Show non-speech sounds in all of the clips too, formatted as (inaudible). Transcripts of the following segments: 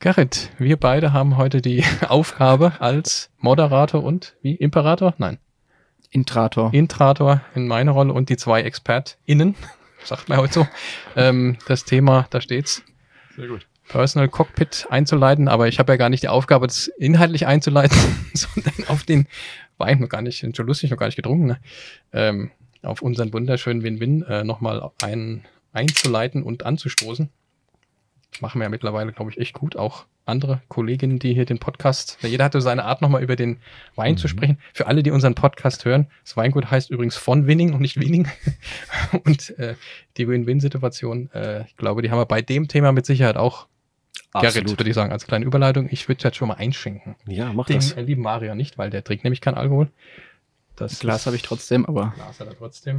Gerrit, wir beide haben heute die (laughs) Aufgabe als Moderator und wie Imperator? Nein. Intrator. Intrator in meiner Rolle und die zwei ExpertInnen, (laughs) sagt man heute so. ähm, das Thema, da steht's. Sehr gut. Personal Cockpit einzuleiten, aber ich habe ja gar nicht die Aufgabe, das inhaltlich einzuleiten, (laughs) sondern auf den Wein noch gar nicht, schon lustig, noch gar nicht getrunken, ne? ähm, auf unseren wunderschönen Win-Win äh, nochmal einen einzuleiten und anzustoßen. Machen wir ja mittlerweile, glaube ich, echt gut. Auch andere Kolleginnen, die hier den Podcast, jeder hatte seine Art, nochmal über den Wein mhm. zu sprechen. Für alle, die unseren Podcast hören, das Weingut heißt übrigens von Winning und nicht Winning. (laughs) und äh, die Win-Win-Situation, äh, ich glaube, die haben wir bei dem Thema mit Sicherheit auch Absolut. Gerrit, würde ich sagen, als kleine Überleitung. Ich würde jetzt schon mal einschenken. Ja, mach Den das. äh, lieben Mario nicht, weil der trinkt nämlich keinen Alkohol. Das Glas habe ich trotzdem, aber. Glas hat er trotzdem.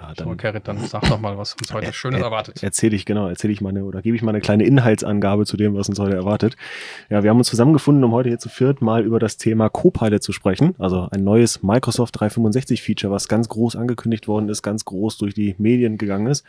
Ja, So, Gerrit, dann sag doch mal, was uns heute Schönes erwartet. Erzähle ich, genau, erzähle ich meine oder gebe ich mal eine kleine Inhaltsangabe zu dem, was uns heute erwartet. Ja, wir haben uns zusammengefunden, um heute hier zu viert mal über das Thema Copilot zu sprechen. Also ein neues Microsoft 365 Feature, was ganz groß angekündigt worden ist, ganz groß durch die Medien gegangen ist.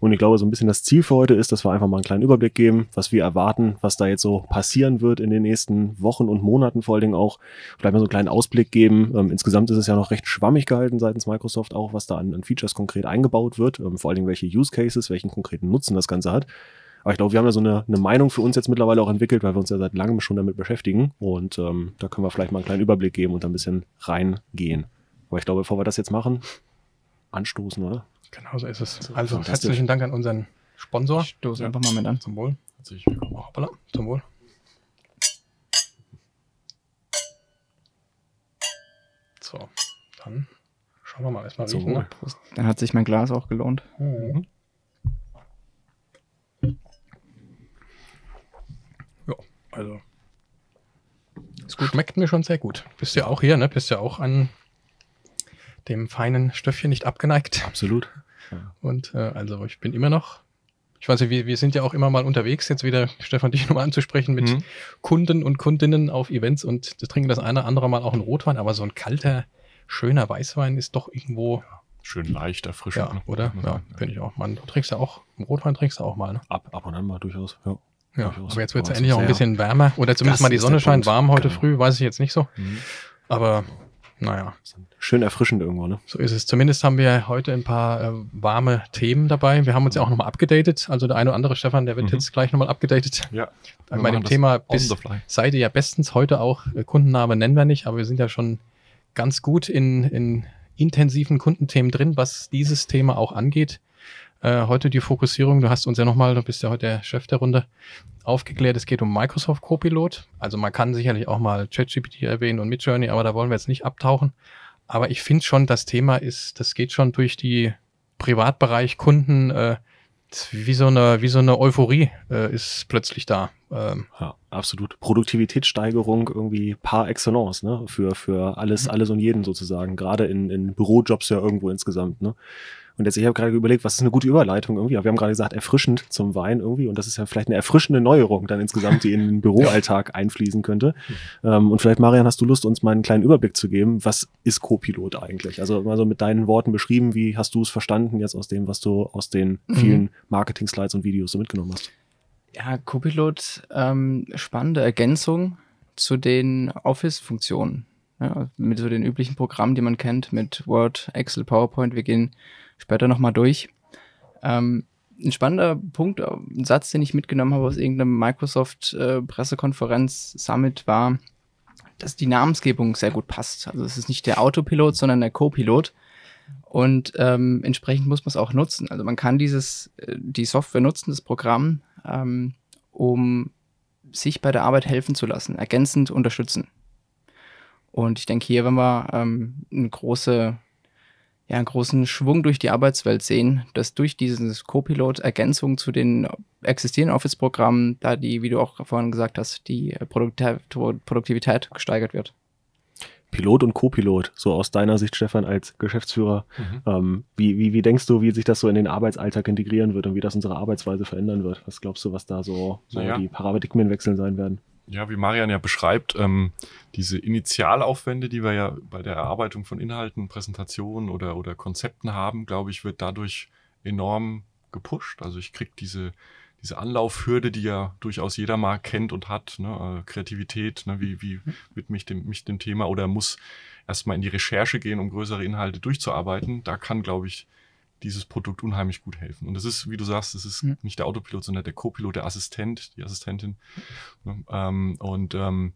Und ich glaube, so ein bisschen das Ziel für heute ist, dass wir einfach mal einen kleinen Überblick geben, was wir erwarten, was da jetzt so passieren wird in den nächsten Wochen und Monaten vor allen Dingen auch. Vielleicht mal so einen kleinen Ausblick geben. Ähm, insgesamt ist es ja noch recht schwammig gehalten seitens Microsoft auch, was da an, an Features konkret eingebaut wird. Ähm, vor allen Dingen welche Use Cases, welchen konkreten Nutzen das Ganze hat. Aber ich glaube, wir haben ja so eine, eine Meinung für uns jetzt mittlerweile auch entwickelt, weil wir uns ja seit langem schon damit beschäftigen. Und ähm, da können wir vielleicht mal einen kleinen Überblick geben und ein bisschen reingehen. Aber ich glaube, bevor wir das jetzt machen, anstoßen, oder? Genau so ist es. Also herzlichen Dank an unseren Sponsor. Ich stoße einfach mal mit an. Zum Wohl. Herzlich willkommen. Hoppala. Zum Wohl. So, dann schauen wir mal erstmal Zum riechen. Ne? Dann hat sich mein Glas auch gelohnt. Mhm. Ja, also. Es schmeckt mir schon sehr gut. Bist ja auch hier, ne? Bist ja auch an dem feinen Stöffchen nicht abgeneigt. Absolut. Und äh, also ich bin immer noch, ich weiß nicht, wir, wir sind ja auch immer mal unterwegs, jetzt wieder, (laughs) Stefan, dich nochmal anzusprechen, mit Mhm. Kunden und Kundinnen auf Events und das trinken das eine oder andere Mal auch einen Rotwein, aber so ein kalter, schöner Weißwein ist doch irgendwo, Schön leicht erfrischend. ja, ne? oder? Ja, finde ich auch. Man, du trinkst ja auch, Rotwein trinkst du auch mal, ne? Ab, ab und an mal durchaus. Ja. Ja, Durchaus. aber jetzt wird es endlich auch ein bisschen wärmer. Oder zumindest Das mal die Sonne scheint warm heute Genau. früh, weiß ich jetzt nicht so. Mhm. Aber naja, Schön erfrischend irgendwo, ne? so ist es. Zumindest haben wir heute ein paar äh, warme Themen dabei. Wir haben uns ja auch nochmal abgedatet. Also der eine oder andere Stefan, der wird Mhm. jetzt gleich nochmal abgedatet. Ja. Bei dem Thema seid ihr ja bestens heute auch, äh, Kundenname nennen wir nicht, aber wir sind ja schon ganz gut in, in intensiven Kundenthemen drin, was dieses Thema auch angeht. Äh, heute die Fokussierung, du hast uns ja nochmal, du bist ja heute der Chef der Runde, aufgeklärt, es geht um Microsoft Copilot. Also man kann sicherlich auch mal ChatGPT erwähnen und Midjourney, aber da wollen wir jetzt nicht abtauchen. Aber ich finde schon, das Thema ist, das geht schon durch die Privatbereich, Kunden, äh, wie so eine, wie so eine Euphorie äh, ist plötzlich da. Ähm, Ja, absolut. Produktivitätssteigerung irgendwie par excellence, ne? Für, für Mhm. alles, alles und jeden sozusagen. Gerade in, in Bürojobs ja irgendwo insgesamt, ne? Und jetzt, ich habe gerade überlegt, was ist eine gute Überleitung irgendwie? Aber wir haben gerade gesagt, erfrischend zum Wein irgendwie. Und das ist ja vielleicht eine erfrischende Neuerung dann insgesamt, die in den (laughs) Büroalltag einfließen könnte. Ähm, und vielleicht, Marian, hast du Lust, uns mal einen kleinen Überblick zu geben? Was ist Co-Pilot eigentlich? Also mal so mit deinen Worten beschrieben, wie hast du es verstanden jetzt aus dem, was du aus den Mhm. vielen Marketing-Slides und Videos so mitgenommen hast? Ja, Copilot, ähm, spannende Ergänzung zu den Office-Funktionen. Ja, mit so den üblichen Programmen, die man kennt, mit Word, Excel, PowerPoint. Wir gehen später nochmal durch. Ähm, ein spannender Punkt, äh, ein Satz, den ich mitgenommen habe aus irgendeinem Microsoft-Pressekonferenz Summit war, dass die Namensgebung sehr gut passt. Also es ist nicht der Autopilot, sondern der Copilot. Und ähm, entsprechend muss man es auch nutzen. Also man kann dieses, äh, die Software nutzen, das Programm, ähm, um sich bei der Arbeit helfen zu lassen, ergänzend unterstützen. Und ich denke, hier, wenn wir ähm, eine große, ja, einen großen Schwung durch die Arbeitswelt sehen, dass durch dieses Copilot Ergänzung zu den existierenden Office-Programmen, da die, wie du auch vorhin gesagt hast, die Produktivität, gesteigert wird. Pilot und Co-Pilot, so aus deiner Sicht, Stefan, als Geschäftsführer. Ähm, wie, wie, wie denkst du, wie sich das so in den Arbeitsalltag integrieren wird und wie das unsere Arbeitsweise verändern wird? Was glaubst du, was da so, so Naja. die Paradigmenwechsel sein werden? Ja, wie Marian ja beschreibt, ähm, diese Initialaufwände, die wir ja bei der Erarbeitung von Inhalten, Präsentationen oder, oder Konzepten haben, glaube ich, wird dadurch enorm gepusht. Also ich kriege diese, diese Anlaufhürde, die ja durchaus jeder mal kennt und hat, ne? äh, Kreativität, ne? wie, wie mit mich dem, mich dem Thema oder muss erstmal in die Recherche gehen, um größere Inhalte durchzuarbeiten, da kann, glaube ich, dieses Produkt unheimlich gut helfen. Und das ist, wie du sagst, das ist Mhm. nicht der Autopilot, sondern der Co-Pilot, der Assistent, die Assistentin. Ne? Ähm, und ähm,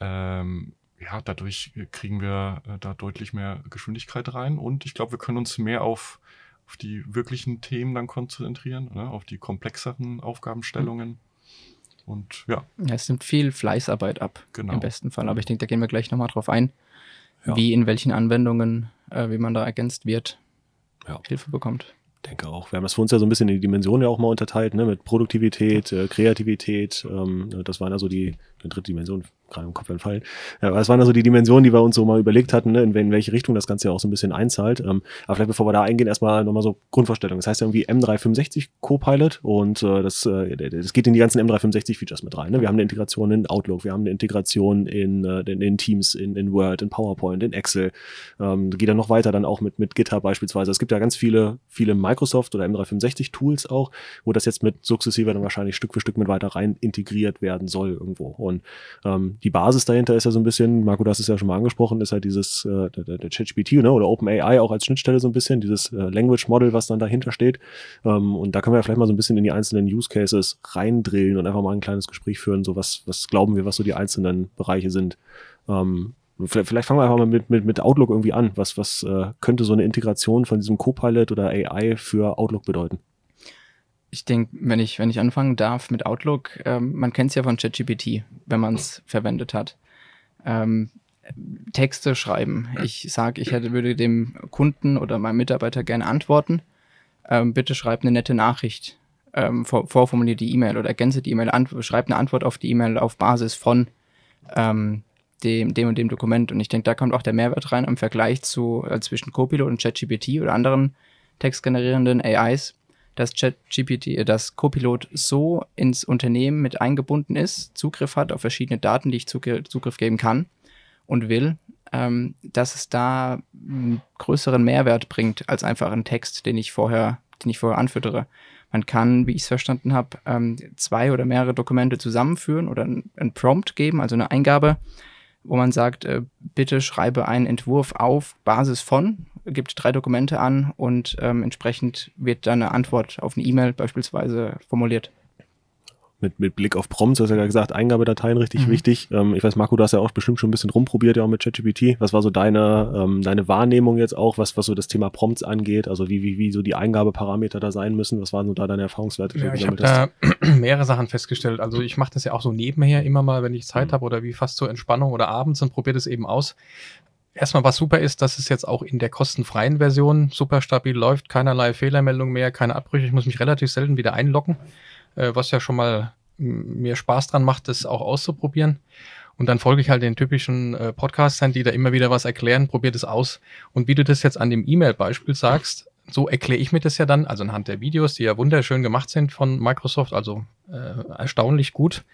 ähm, ja, dadurch kriegen wir äh, da deutlich mehr Geschwindigkeit rein und ich glaube, wir können uns mehr auf, auf die wirklichen Themen dann konzentrieren, ne? auf die komplexeren Aufgabenstellungen. Und ja, Ja, es nimmt viel Fleißarbeit ab, Genau. im besten Fall. Aber ich denke, da gehen wir gleich nochmal drauf ein, Ja. wie in welchen Anwendungen, äh, wie man da ergänzt wird, Ja. Hilfe bekommt. denke auch. Wir haben das für uns ja so ein bisschen in die Dimensionen ja auch mal unterteilt, ne? mit Produktivität, äh, Kreativität. Ähm, das waren also die, die dritte Dimension, gerade im Kopf entfallen. Ja, aber das waren also die Dimensionen, die wir uns so mal überlegt hatten, ne? in, welche Richtung das Ganze ja auch so ein bisschen einzahlt. Ähm, aber vielleicht bevor wir da eingehen, erstmal nochmal so Grundvorstellung. Das heißt ja irgendwie M365 Copilot und äh, das, äh, das geht in die ganzen M365-Features mit rein. Ne? Wir haben eine Integration in Outlook, wir haben eine Integration in, äh, in, in Teams, in, in Word, in PowerPoint, in Excel. Ähm, geht dann noch weiter dann auch mit, mit GitHub beispielsweise. Es gibt ja ganz viele, viele Microsoft oder M365 Tools auch, wo das jetzt mit sukzessive dann wahrscheinlich Stück für Stück mit weiter rein integriert werden soll irgendwo. Und ähm, die Basis dahinter ist ja so ein bisschen, Marco, hast es ja schon mal angesprochen, ist halt dieses, äh, der, der ChatGPT ne, oder OpenAI auch als Schnittstelle so ein bisschen, dieses äh, Language Model, was dann dahinter steht. Ähm, und da können wir vielleicht mal so ein bisschen in die einzelnen Use Cases reindrillen und einfach mal ein kleines Gespräch führen, so was, was glauben wir, was so die einzelnen Bereiche sind. Ähm, Vielleicht vielleicht fangen wir einfach mal mit, mit, mit Outlook irgendwie an. Was, was äh, könnte so eine Integration von diesem Copilot oder AI für Outlook bedeuten? Ich denke, wenn ich, wenn ich anfangen darf mit Outlook, ähm, man kennt es ja von ChatGPT, wenn man es verwendet hat. Ähm, Texte schreiben. Ich sage, ich hätte, würde dem Kunden oder meinem Mitarbeiter gerne antworten. Ähm, bitte schreib eine nette Nachricht. Ähm, vor, vorformuliert die E-Mail oder ergänze die E-Mail, schreib eine Antwort auf die E-Mail auf Basis von ähm, dem, dem und dem Dokument. Und ich denke, da kommt auch der Mehrwert rein im Vergleich zu äh, zwischen Copilot und ChatGPT oder anderen textgenerierenden AIs, dass ChatGPT, äh, dass Copilot so ins Unternehmen mit eingebunden ist, Zugriff hat auf verschiedene Daten, die ich Zugr Zugriff geben kann und will, ähm, dass es da einen größeren Mehrwert bringt als einfach einen Text, den ich vorher, den ich vorher anfüttere. Man kann, wie ich es verstanden habe, ähm, zwei oder mehrere Dokumente zusammenführen oder ein, ein Prompt geben, also eine Eingabe, wo man sagt, äh, bitte schreibe einen Entwurf auf Basis von, gibt drei Dokumente an und ähm, entsprechend wird dann eine Antwort auf eine E-Mail beispielsweise formuliert. Mit, mit Blick auf Prompts, du hast ja gerade gesagt, Eingabedateien richtig Mhm. wichtig. Ähm, ich weiß, Marco, du hast ja auch bestimmt schon ein bisschen rumprobiert, ja auch mit ChatGPT. Was war so deine, ähm, deine Wahrnehmung jetzt auch, was, was so das Thema Prompts angeht? Also wie, wie, wie so die Eingabeparameter da sein müssen? Was waren so da deine Erfahrungswerte? Ja, ich habe da (clears throat) mehrere Sachen festgestellt. Also ich mache das ja auch so nebenher immer mal, wenn ich Zeit Mhm. habe oder wie fast zur Entspannung oder abends und probiere das eben aus. Erstmal, was super ist, dass es jetzt auch in der kostenfreien Version super stabil läuft, keinerlei Fehlermeldung mehr, keine Abbrüche. Ich muss mich relativ selten wieder einloggen, äh, was ja schon mal mir Spaß dran macht, das auch auszuprobieren. Und dann folge ich halt den typischen äh, Podcastern, die da immer wieder was erklären, probier das aus. Und wie du das jetzt an dem E-Mail-Beispiel sagst, so erkläre ich mir das ja dann, also anhand der Videos, die ja wunderschön gemacht sind von Microsoft, also äh, erstaunlich gut,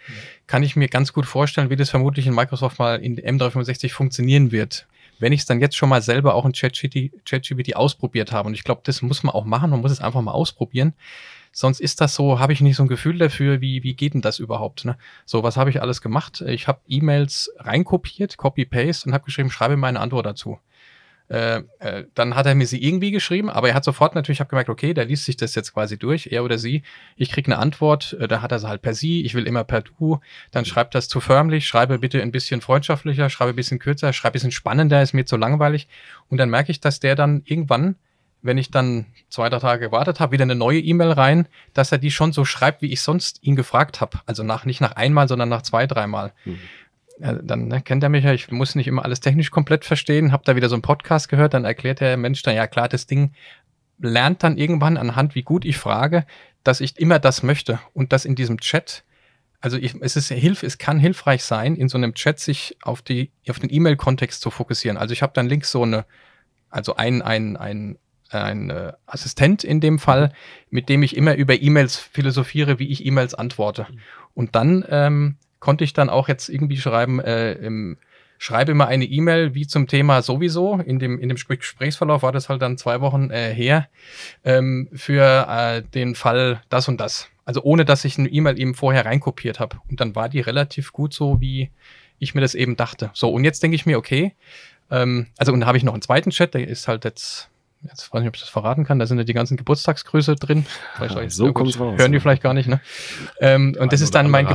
kann ich mir ganz gut vorstellen, wie das vermutlich in Microsoft mal in M365 funktionieren wird. Wenn ich es dann jetzt schon mal selber auch in ChatGPT ausprobiert habe. Und ich glaube, das muss man auch machen, man muss es einfach mal ausprobieren. Sonst ist das so, habe ich nicht so ein Gefühl dafür, wie, wie geht denn das überhaupt? Ne? So, was habe ich alles gemacht? Ich habe E-Mails reinkopiert, Copy-Paste und habe geschrieben, schreibe meine Antwort dazu. Äh, äh, dann hat er mir sie irgendwie geschrieben, aber er hat sofort natürlich, ich habe gemerkt, okay, der liest sich das jetzt quasi durch, er oder sie. Ich kriege eine Antwort, äh, da hat er sie halt per sie, ich will immer per du. Dann schreibt das zu förmlich, schreibe bitte ein bisschen freundschaftlicher, schreibe ein bisschen kürzer, schreibe ein bisschen spannender, ist mir zu langweilig. Und dann merke ich, dass der dann irgendwann, wenn ich dann zwei, drei Tage gewartet habe, wieder eine neue E-Mail rein, dass er die schon so schreibt, wie ich sonst ihn gefragt habe. Also nach, nicht nach einmal, sondern nach zwei, dreimal. Mhm. Dann ne, kennt er mich ja, ich muss nicht immer alles technisch komplett verstehen, habe da wieder so einen Podcast gehört, dann erklärt der Mensch dann, ja klar, das Ding lernt dann irgendwann anhand, wie gut ich frage, dass ich immer das möchte. Und das in diesem Chat, also ich, es ist Hilf, es kann hilfreich sein, in so einem Chat sich auf die, auf den E-Mail-Kontext zu fokussieren. Also ich habe dann links so eine, also ein, ein, ein, ein äh, Assistent in dem Fall, mit dem ich immer über E-Mails philosophiere, wie ich E-Mails antworte. Und dann ähm, konnte ich dann auch jetzt irgendwie schreiben, äh, im, schreibe immer eine E-Mail wie zum Thema sowieso. In dem, in dem Gespr- Gesprächsverlauf war das halt dann zwei Wochen äh, her ähm, für äh, den Fall das und das. Also ohne, dass ich eine E-Mail eben vorher reinkopiert habe. Und dann war die relativ gut so, wie ich mir das eben dachte. So, und jetzt denke ich mir, okay, ähm, also und da habe ich noch einen zweiten Chat, der ist halt jetzt, jetzt weiß ich nicht, ob ich das verraten kann, da sind ja die ganzen Geburtstagsgrüße drin. Vielleicht Ja, so kommt's raus, Hören die vielleicht gar nicht, ne? Ähm, und das ist dann mein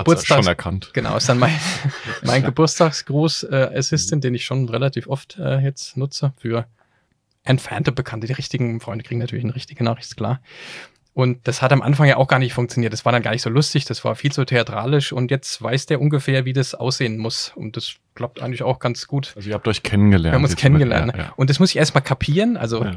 erkannt. Genau, ist dann mein, (laughs) mein Geburtstagsgruß äh, Assistant, den ich schon relativ oft äh, jetzt nutze für entfernte Bekannte. Die richtigen Freunde kriegen natürlich eine richtige Nachricht, klar. Und das hat am Anfang ja auch gar nicht funktioniert. Das war dann gar nicht so lustig, das war viel zu theatralisch und jetzt weiß der ungefähr, wie das aussehen muss. Und das klappt eigentlich auch ganz gut. Also ihr habt euch kennengelernt. Wir haben uns kennengelernt. mit- ne? Ja, ja. Und das muss ich erstmal kapieren. Also Ja.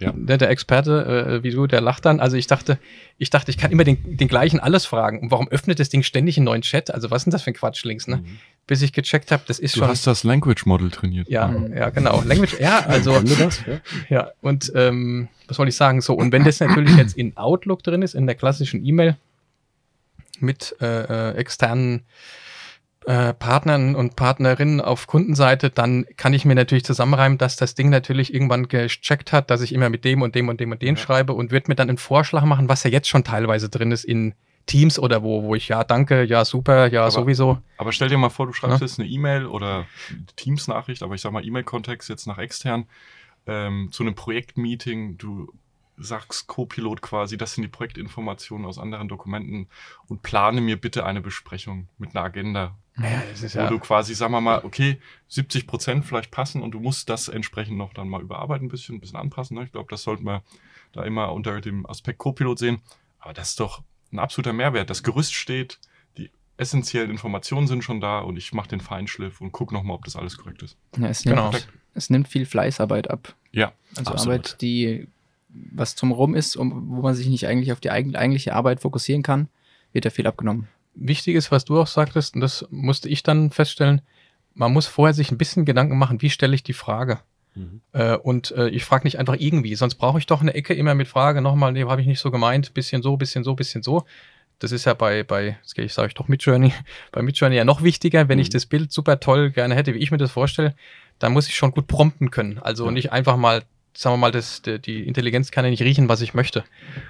Ja. der, der Experte, äh, wie du, der lacht dann. Also ich dachte, ich dachte, ich kann immer den, den gleichen alles fragen. Und warum öffnet das Ding ständig einen neuen Chat? Also was ist denn das für ein Quatsch links, ne? Mhm. Bis ich gecheckt habe, das ist Du schon. hast das Language Model trainiert. ja, Mhm. ja, genau. Language, ja, (laughs) also, das? Ja. ja, und ähm, was wollte ich sagen? So, und wenn das natürlich jetzt in Outlook drin ist, in der klassischen E-Mail mit äh, äh, externen äh, Partnern und Partnerinnen auf Kundenseite, dann kann ich mir natürlich zusammenreimen, dass das Ding natürlich irgendwann gecheckt hat, dass ich immer mit dem und dem und dem und dem Ja. schreibe und wird mir dann einen Vorschlag machen, was ja jetzt schon teilweise drin ist in Teams oder wo, wo ich ja danke, ja super, ja Aber- sowieso. Aber stell dir mal vor, du schreibst Ja. jetzt eine E-Mail oder Teams-Nachricht, aber ich sag mal E-Mail-Kontext jetzt nach extern ähm, zu einem Projektmeeting. Du sagst Co-Pilot quasi, das sind die Projektinformationen aus anderen Dokumenten und plane mir bitte eine Besprechung mit einer Agenda, Ja, das ist wo ja, du quasi, sagen wir mal, okay, 70 Prozent vielleicht passen und du musst das entsprechend noch dann mal überarbeiten, ein bisschen, ein bisschen anpassen. Ne? Ich glaube, das sollten wir da immer unter dem Aspekt Co-Pilot sehen. Aber das ist doch ein absoluter Mehrwert. Das Gerüst steht, die essentiellen Informationen sind schon da und ich mache den Feinschliff und gucke nochmal, ob das alles korrekt ist. Ja, es, nimmt, genau. es nimmt viel Fleißarbeit ab. Ja, Also Absolut. Arbeit, die was drumherum ist, um, wo man sich nicht eigentlich auf die eigen- eigentliche Arbeit fokussieren kann, wird da viel abgenommen. Wichtig ist, was du auch sagtest, und das musste ich dann feststellen, man muss vorher sich ein bisschen Gedanken machen, wie stelle ich die Frage. Mhm. Äh, und äh, ich frage nicht einfach irgendwie, sonst brauche ich doch eine Ecke immer mit Frage, nochmal, nee, habe ich nicht so gemeint, bisschen so, bisschen so, bisschen so. Das ist ja bei, bei ich, sage ich doch Midjourney, (laughs) bei Midjourney ja noch wichtiger, wenn ich Mhm. das Bild super toll gerne hätte, wie ich mir das vorstelle, dann muss ich schon gut prompten können. Also Ja. nicht einfach mal, sagen wir mal, das, die, Intelligenz kann ja nicht riechen, was ich möchte.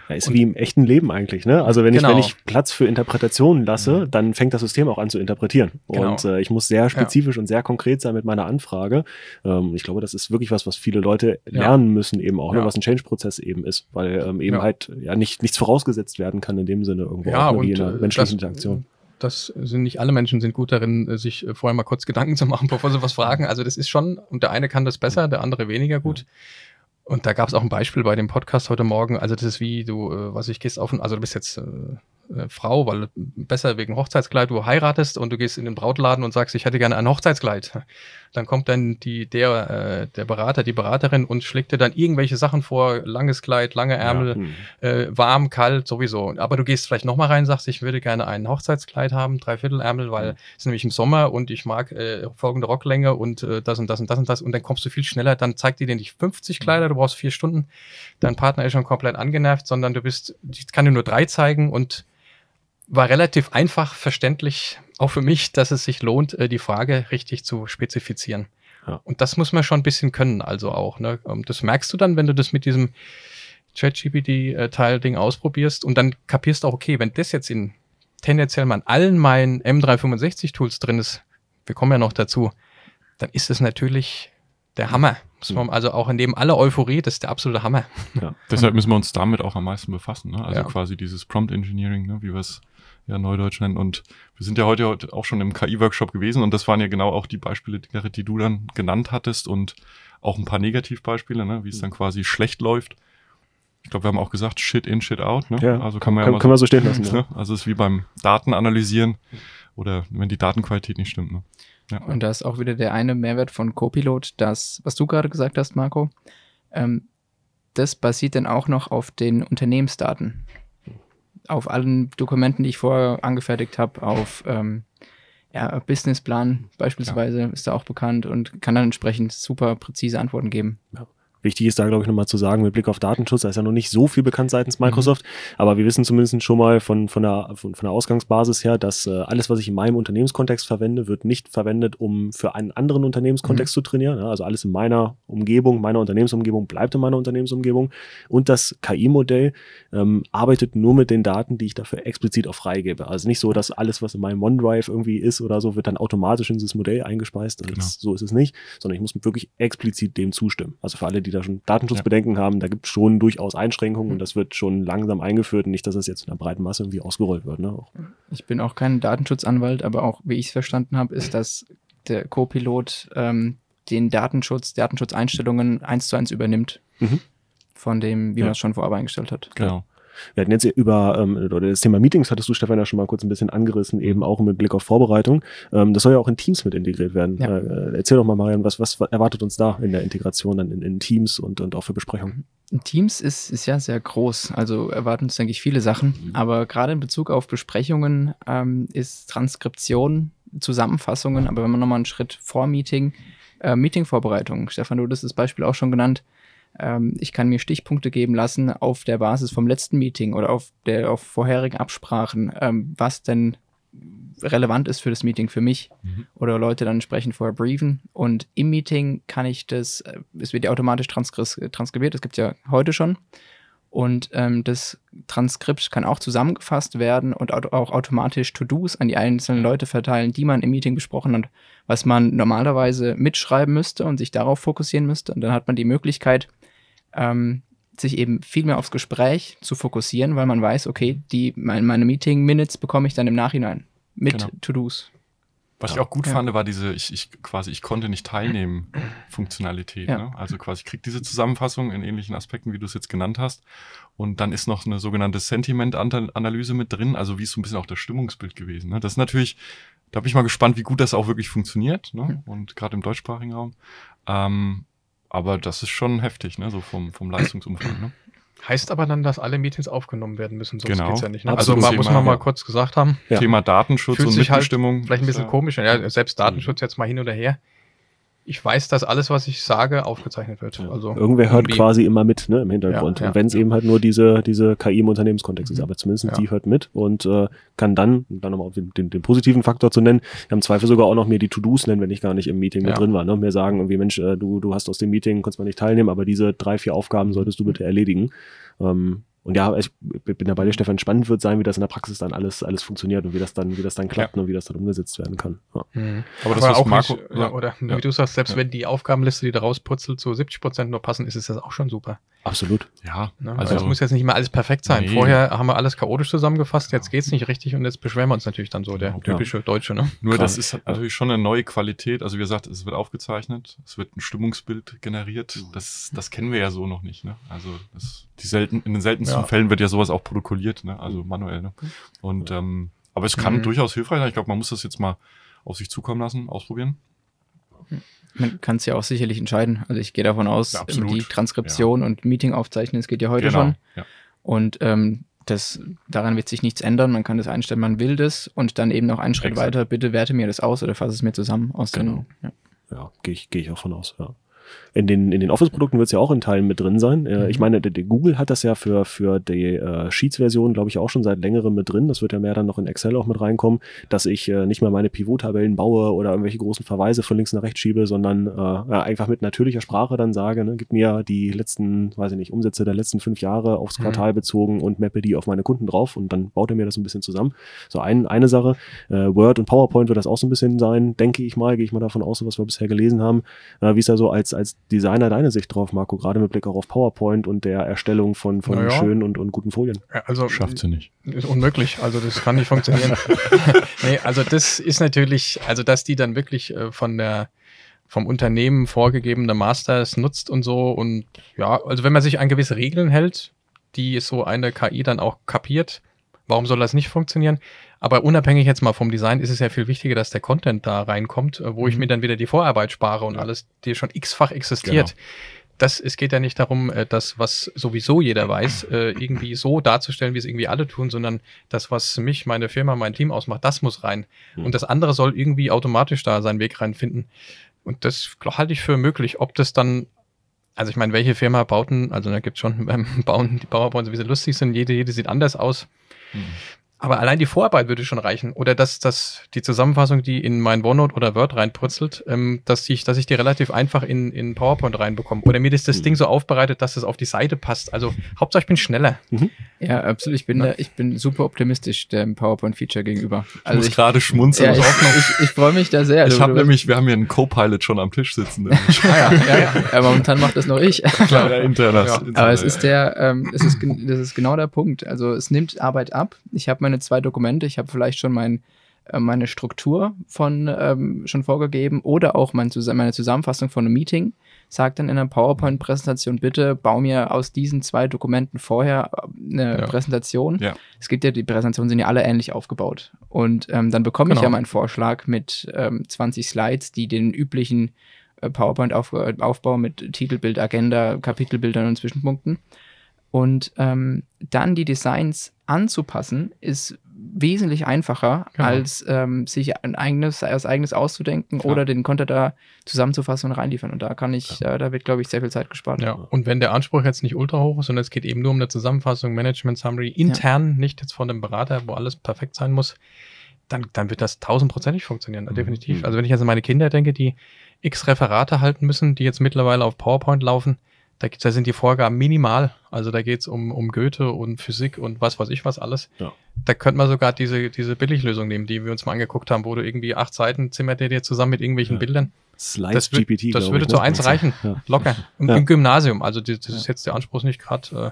Ja, ist wie im echten Leben eigentlich, ne? Also wenn ich, Genau. wenn ich Platz für Interpretationen lasse, dann fängt das System auch an zu interpretieren. Genau. Und äh, ich muss sehr spezifisch und sehr konkret sein mit meiner Anfrage. Ähm, ich glaube, das ist wirklich was, was viele Leute Ja. lernen müssen, eben auch, ne? Ja. was ein Change-Prozess eben ist, weil ähm, eben Ja. halt ja nicht nichts vorausgesetzt werden kann in dem Sinne irgendwo Ja, auch, ne, und wie in einer äh, menschlichen Interaktion. das sind nicht alle Menschen sind gut darin, äh, sich äh, vorher mal kurz Gedanken zu machen, (laughs) bevor sie was fragen. Also das ist schon, und der eine kann das besser, der andere weniger gut. Und da gab es auch ein Beispiel bei dem Podcast heute Morgen. Also das ist wie du, äh, was ich gehst auf, also du bist jetzt äh, äh, Frau, weil besser wegen Hochzeitskleid, du heiratest und du gehst in den Brautladen und sagst, ich hätte gerne ein Hochzeitskleid. Dann kommt dann die, der, äh, der Berater, die Beraterin und schlägt dir dann irgendwelche Sachen vor, langes Kleid, lange Ärmel, Hm. äh, warm, kalt, sowieso. Aber du gehst vielleicht nochmal rein, sagst, ich würde gerne ein Hochzeitskleid haben, Dreiviertelärmel, weil es ist nämlich im Sommer und ich mag äh, folgende Rocklänge und äh, das und das und das und das. Und dann kommst du viel schneller, dann zeigt die dir nicht 50 Kleider, du brauchst vier Stunden, dein Partner ist schon komplett angenervt, sondern du bist, ich kann dir nur drei zeigen und war relativ einfach verständlich, auch für mich, dass es sich lohnt, äh, die Frage richtig zu spezifizieren. Ja. Und das muss man schon ein bisschen können, also auch. Ne? Ähm, Das merkst du dann, wenn du das mit diesem ChatGPT-Teil-Ding ausprobierst und dann kapierst du auch, okay, wenn das jetzt in tendenziell mal in allen meinen M365-Tools drin ist, wir kommen ja noch dazu, dann ist es natürlich der Hammer. Man, also auch neben aller Euphorie, das ist der absolute Hammer. Ja. Deshalb müssen wir uns damit auch am meisten befassen. Ne? Also Ja. quasi dieses Prompt Engineering, ne? wie wir es ja neudeutsch nennen. Und wir sind ja heute, heute auch schon im KI-Workshop gewesen und das waren ja genau auch die Beispiele, die, die du dann genannt hattest und auch ein paar Negativbeispiele, ne? wie es dann quasi schlecht läuft. Ich glaube, wir haben auch gesagt, Shit in, Shit out. Ne? Ja, also kann man ja Kann, können wir so stehen lassen. so, (laughs) Ja. ne? Also es ist wie beim Datenanalysieren oder wenn die Datenqualität nicht stimmt. Ne? Ja. Und da ist auch wieder der eine Mehrwert von Copilot, das, was du gerade gesagt hast, Marco, ähm, das basiert dann auch noch auf den Unternehmensdaten. Auf allen Dokumenten, die ich vorher angefertigt habe, auf ähm, ja, Businessplan beispielsweise ist da auch bekannt und kann dann entsprechend super präzise Antworten geben. Wichtig ist da, glaube ich, nochmal zu sagen, mit Blick auf Datenschutz, da ist ja noch nicht so viel bekannt seitens Microsoft, mhm. aber wir wissen zumindest schon mal von, von, der, von, von der Ausgangsbasis her, dass äh, alles, was ich in meinem Unternehmenskontext verwende, wird nicht verwendet, um für einen anderen Unternehmenskontext mhm. zu trainieren. Ja, also alles in meiner Umgebung, meiner Unternehmensumgebung bleibt in meiner Unternehmensumgebung. Und das KI-Modell ähm, arbeitet nur mit den Daten, die ich dafür explizit auch freigebe. Also nicht so, dass alles, was in meinem OneDrive irgendwie ist oder so, wird dann automatisch in dieses Modell eingespeist. Genau. Das, so ist es nicht, sondern ich muss wirklich explizit dem zustimmen. Also für alle, die da schon Datenschutzbedenken ja. haben, da gibt es schon durchaus Einschränkungen mhm. und das wird schon langsam eingeführt und nicht, dass das jetzt in einer breiten Masse irgendwie ausgerollt wird. Ne? Ich bin auch kein Datenschutzanwalt, aber auch wie ich es verstanden habe, ist, dass der Co-Pilot ähm, den Datenschutz, Datenschutzeinstellungen eins zu eins übernimmt. Mhm. Von dem, wie ja. man es schon vorab eingestellt hat. Genau. Wir hatten jetzt über ähm, das Thema Meetings hattest du, Stefan, ja schon mal kurz ein bisschen angerissen, eben auch mit Blick auf Vorbereitung. Ähm, das soll ja auch in Teams mit integriert werden. Ja. Äh, erzähl doch mal, Marian, was, was erwartet uns da in der Integration dann in, in Teams und, und auch für Besprechungen? Teams ist, ist ja sehr groß, also erwarten uns, denke ich, viele Sachen. Mhm. Aber gerade in Bezug auf Besprechungen ähm, ist Transkription, Zusammenfassungen, aber wenn man nochmal einen Schritt vor Meeting, äh, Meetingvorbereitung, Stefan, du hast das Beispiel auch schon genannt, ähm, ich kann mir Stichpunkte geben lassen auf der Basis vom letzten Meeting oder auf der auf vorherigen Absprachen, ähm, was denn relevant ist für das Meeting für mich mhm. oder Leute dann entsprechend vorher briefen. Und im Meeting kann ich das, äh, es wird ja automatisch transkribiert, das gibt es ja heute schon. Und ähm, das Transkript kann auch zusammengefasst werden und auch automatisch To-Dos an die einzelnen Leute verteilen, die man im Meeting besprochen hat, was man normalerweise mitschreiben müsste und sich darauf fokussieren müsste. Und dann hat man die Möglichkeit, ähm, sich eben viel mehr aufs Gespräch zu fokussieren, weil man weiß, okay, die, mein, meine Meeting-Minutes bekomme ich dann im Nachhinein mit genau. To-Dos. Was ich auch gut ja. fand, war diese, ich, ich quasi, ich konnte nicht teilnehmen, (clears throat) Funktionalität. Ja. Ne? Also quasi, ich kriege diese Zusammenfassung in ähnlichen Aspekten, wie du es jetzt genannt hast. Und dann ist noch eine sogenannte Sentiment-Analyse mit drin, also wie ist so ein bisschen auch das Stimmungsbild gewesen. Ne? Das ist natürlich, da bin ich mal gespannt, wie gut das auch wirklich funktioniert. Ne? Und gerade im deutschsprachigen Raum. Ähm, aber das ist schon heftig, ne? so vom, vom Leistungsumfang. Ne? Heißt aber dann, dass alle Meetings aufgenommen werden müssen, sonst genau. geht's ja nicht. Ne? Also man, muss man mal kurz gesagt haben. Ja. Thema Datenschutz Fühlt und sich halt Mitbestimmung. Halt vielleicht ein bisschen ja. komisch. Ja, selbst Datenschutz jetzt mal hin oder her ich weiß, dass alles, was ich sage, aufgezeichnet wird. Ja. Also Irgendwer hört quasi immer mit ne, im Hintergrund. Ja, und wenn es eben halt nur diese, diese KI im Unternehmenskontext ist, mhm. aber zumindest die hört mit und äh, kann dann, dann nochmal den, den, den, positiven Faktor zu nennen, im Zweifel sogar auch noch mir die To-Dos nennen, wenn ich gar nicht im Meeting mit drin war. Ne? Mir sagen irgendwie, Mensch, äh, du, du hast aus dem Meeting, konntest mal nicht teilnehmen, aber diese drei, vier Aufgaben solltest du bitte erledigen. Ähm, und ja, ich bin da bei dir, Stefan. Spannend wird sein, wie das in der Praxis dann alles, alles funktioniert und wie das dann, wie das dann klappt ja. und wie das dann umgesetzt werden kann. Ja. Mhm. Aber das, Aber auch Marco, nicht, ja, oder ja. wie du sagst, selbst wenn die Aufgabenliste, die da rausputzelt, so 70 Prozent nur passen, ist es das auch schon super. Absolut. Ja. Ne? Also, es muss jetzt nicht immer alles perfekt sein. Nee. Vorher haben wir alles chaotisch zusammengefasst, jetzt geht es nicht richtig und jetzt beschweren wir uns natürlich dann so, der typische Deutsche. Ne? Nur Klar. das ist natürlich schon eine neue Qualität. Also wie gesagt, es wird aufgezeichnet, es wird ein Stimmungsbild generiert. Das, das kennen wir ja so noch nicht. Ne? Also das die selten, in den seltensten ja. Fällen wird ja sowas auch protokolliert, ne? also manuell. Ne? Und ähm, aber es kann mhm. durchaus hilfreich sein. Ich glaube, man muss das jetzt mal auf sich zukommen lassen, ausprobieren. Man kann es ja auch sicherlich entscheiden. Also ich gehe davon aus, ja, die Transkription ja. und Meeting aufzeichnen, es geht ja heute genau. schon. Ja. Und ähm, das, daran wird sich nichts ändern. Man kann das einstellen, man will das und dann eben noch einen Schritt Exakt. weiter, bitte werte mir das aus oder fasse es mir zusammen aus genau. den. Ja, ja gehe ich, geh ich auch von aus, ja. In den, in den Office-Produkten wird es ja auch in Teilen mit drin sein. Äh, mhm. Ich meine, der, der Google hat das ja für, für die äh, Sheets-Version, glaube ich, auch schon seit längerem mit drin. Das wird ja mehr dann noch in Excel auch mit reinkommen, dass ich äh, nicht mehr meine Pivot-Tabellen baue oder irgendwelche großen Verweise von links nach rechts schiebe, sondern äh, einfach mit natürlicher Sprache dann sage, ne, gib mir die letzten, weiß ich nicht, Umsätze der letzten fünf Jahre aufs mhm. Quartal mhm. bezogen und mappe die auf meine Kunden drauf und dann baut er mir das ein bisschen zusammen. So ein, eine Sache. Äh, Word und PowerPoint wird das auch so ein bisschen sein, denke ich mal, gehe ich mal davon aus, was wir bisher gelesen haben. Äh, wie ist da so als, als Designer deine Sicht drauf, Marco, gerade mit Blick auch auf PowerPoint und der Erstellung von, von naja. schönen und, und guten Folien? Also, Schafft sie nicht. Ist unmöglich, also das kann nicht funktionieren. (laughs) nee, also das ist natürlich, also dass die dann wirklich äh, von der vom Unternehmen vorgegebene Masters nutzt und so und ja, also wenn man sich an gewisse Regeln hält, die so eine KI dann auch kapiert, warum soll das nicht funktionieren? Aber unabhängig jetzt mal vom Design ist es ja viel wichtiger, dass der Content da reinkommt, äh, wo mhm. ich mir dann wieder die Vorarbeit spare und ja. alles, die schon x-fach existiert. Genau. Das, es geht ja nicht darum, äh, das, was sowieso jeder weiß, äh, irgendwie so darzustellen, wie es irgendwie alle tun, sondern das, was mich, meine Firma, mein Team ausmacht, das muss rein. Mhm. Und das andere soll irgendwie automatisch da seinen Weg reinfinden. Und das halte ich für möglich. Ob das dann also ich meine, welche Firma bauten, also da gibt es schon (laughs) beim Bauen die PowerPoints, wie sie lustig sind, jede, jede sieht anders aus. Mhm. Aber allein die Vorarbeit würde schon reichen. Oder dass, dass die Zusammenfassung, die in mein OneNote oder Word reinpurzelt, ähm, dass, ich, dass ich die relativ einfach in, in PowerPoint reinbekomme. Oder mir das, das Mhm. Ding so aufbereitet, dass es auf die Seite passt. Also Hauptsache ich bin schneller. Ja, absolut. Ich bin, Ja. da, ich bin super optimistisch dem PowerPoint-Feature gegenüber. Ich Also muss ich, gerade schmunzeln. ja, ich, ich, ich freue mich da sehr. ich habe nämlich, wir haben hier einen Co-Pilot schon am Tisch sitzen. (laughs) Ah ja, ja, ja. ja, momentan macht das noch ich. Kleiner interner. Ja. Aber es ist der, ähm, es ist, das ist genau der Punkt. Also es nimmt Arbeit ab. Ich habe meine zwei Dokumente, ich habe vielleicht schon mein, äh, meine Struktur von ähm, schon vorgegeben oder auch mein, meine Zusammenfassung von einem Meeting. Sagt dann in einer PowerPoint-Präsentation, bitte bau mir aus diesen zwei Dokumenten vorher äh, eine Ja. Präsentation. Ja. Es gibt ja, die Präsentationen sind ja alle ähnlich aufgebaut. Und ähm, dann bekomme ich Genau. ja meinen Vorschlag mit ähm, 20 Slides, die den üblichen äh, PowerPoint-Aufbau mit Titelbild, Agenda, Kapitelbildern und Zwischenpunkten. Und ähm, dann die Designs anzupassen, ist wesentlich einfacher, Genau. als ähm, sich ein eigenes, als eigenes auszudenken Klar. oder den Content da zusammenzufassen und reinliefern. Und da kann ich, äh, da wird, glaube ich, sehr viel Zeit gespart. Ja, und wenn der Anspruch jetzt nicht ultra hoch ist, sondern es geht eben nur um eine Zusammenfassung, Management Summary, intern, nicht jetzt von dem Berater, wo alles perfekt sein muss, dann, dann wird das tausendprozentig funktionieren, Mhm. definitiv. Also wenn ich jetzt an meine Kinder denke, die x Referate halten müssen, die jetzt mittlerweile auf PowerPoint laufen, da, da sind die Vorgaben minimal. Also da geht's um, um Goethe und Physik und was weiß ich was alles. Ja. Da könnte man sogar diese, diese Billiglösung nehmen, die wir uns mal angeguckt haben, wo du irgendwie acht Seiten zimmert dir zusammen mit irgendwelchen Ja. Bildern. Slides Das, GPT. das würde ich, zu eins reichen, Ja. locker. Im. Im Gymnasium. Also das ist jetzt der Anspruch nicht gerade. Äh,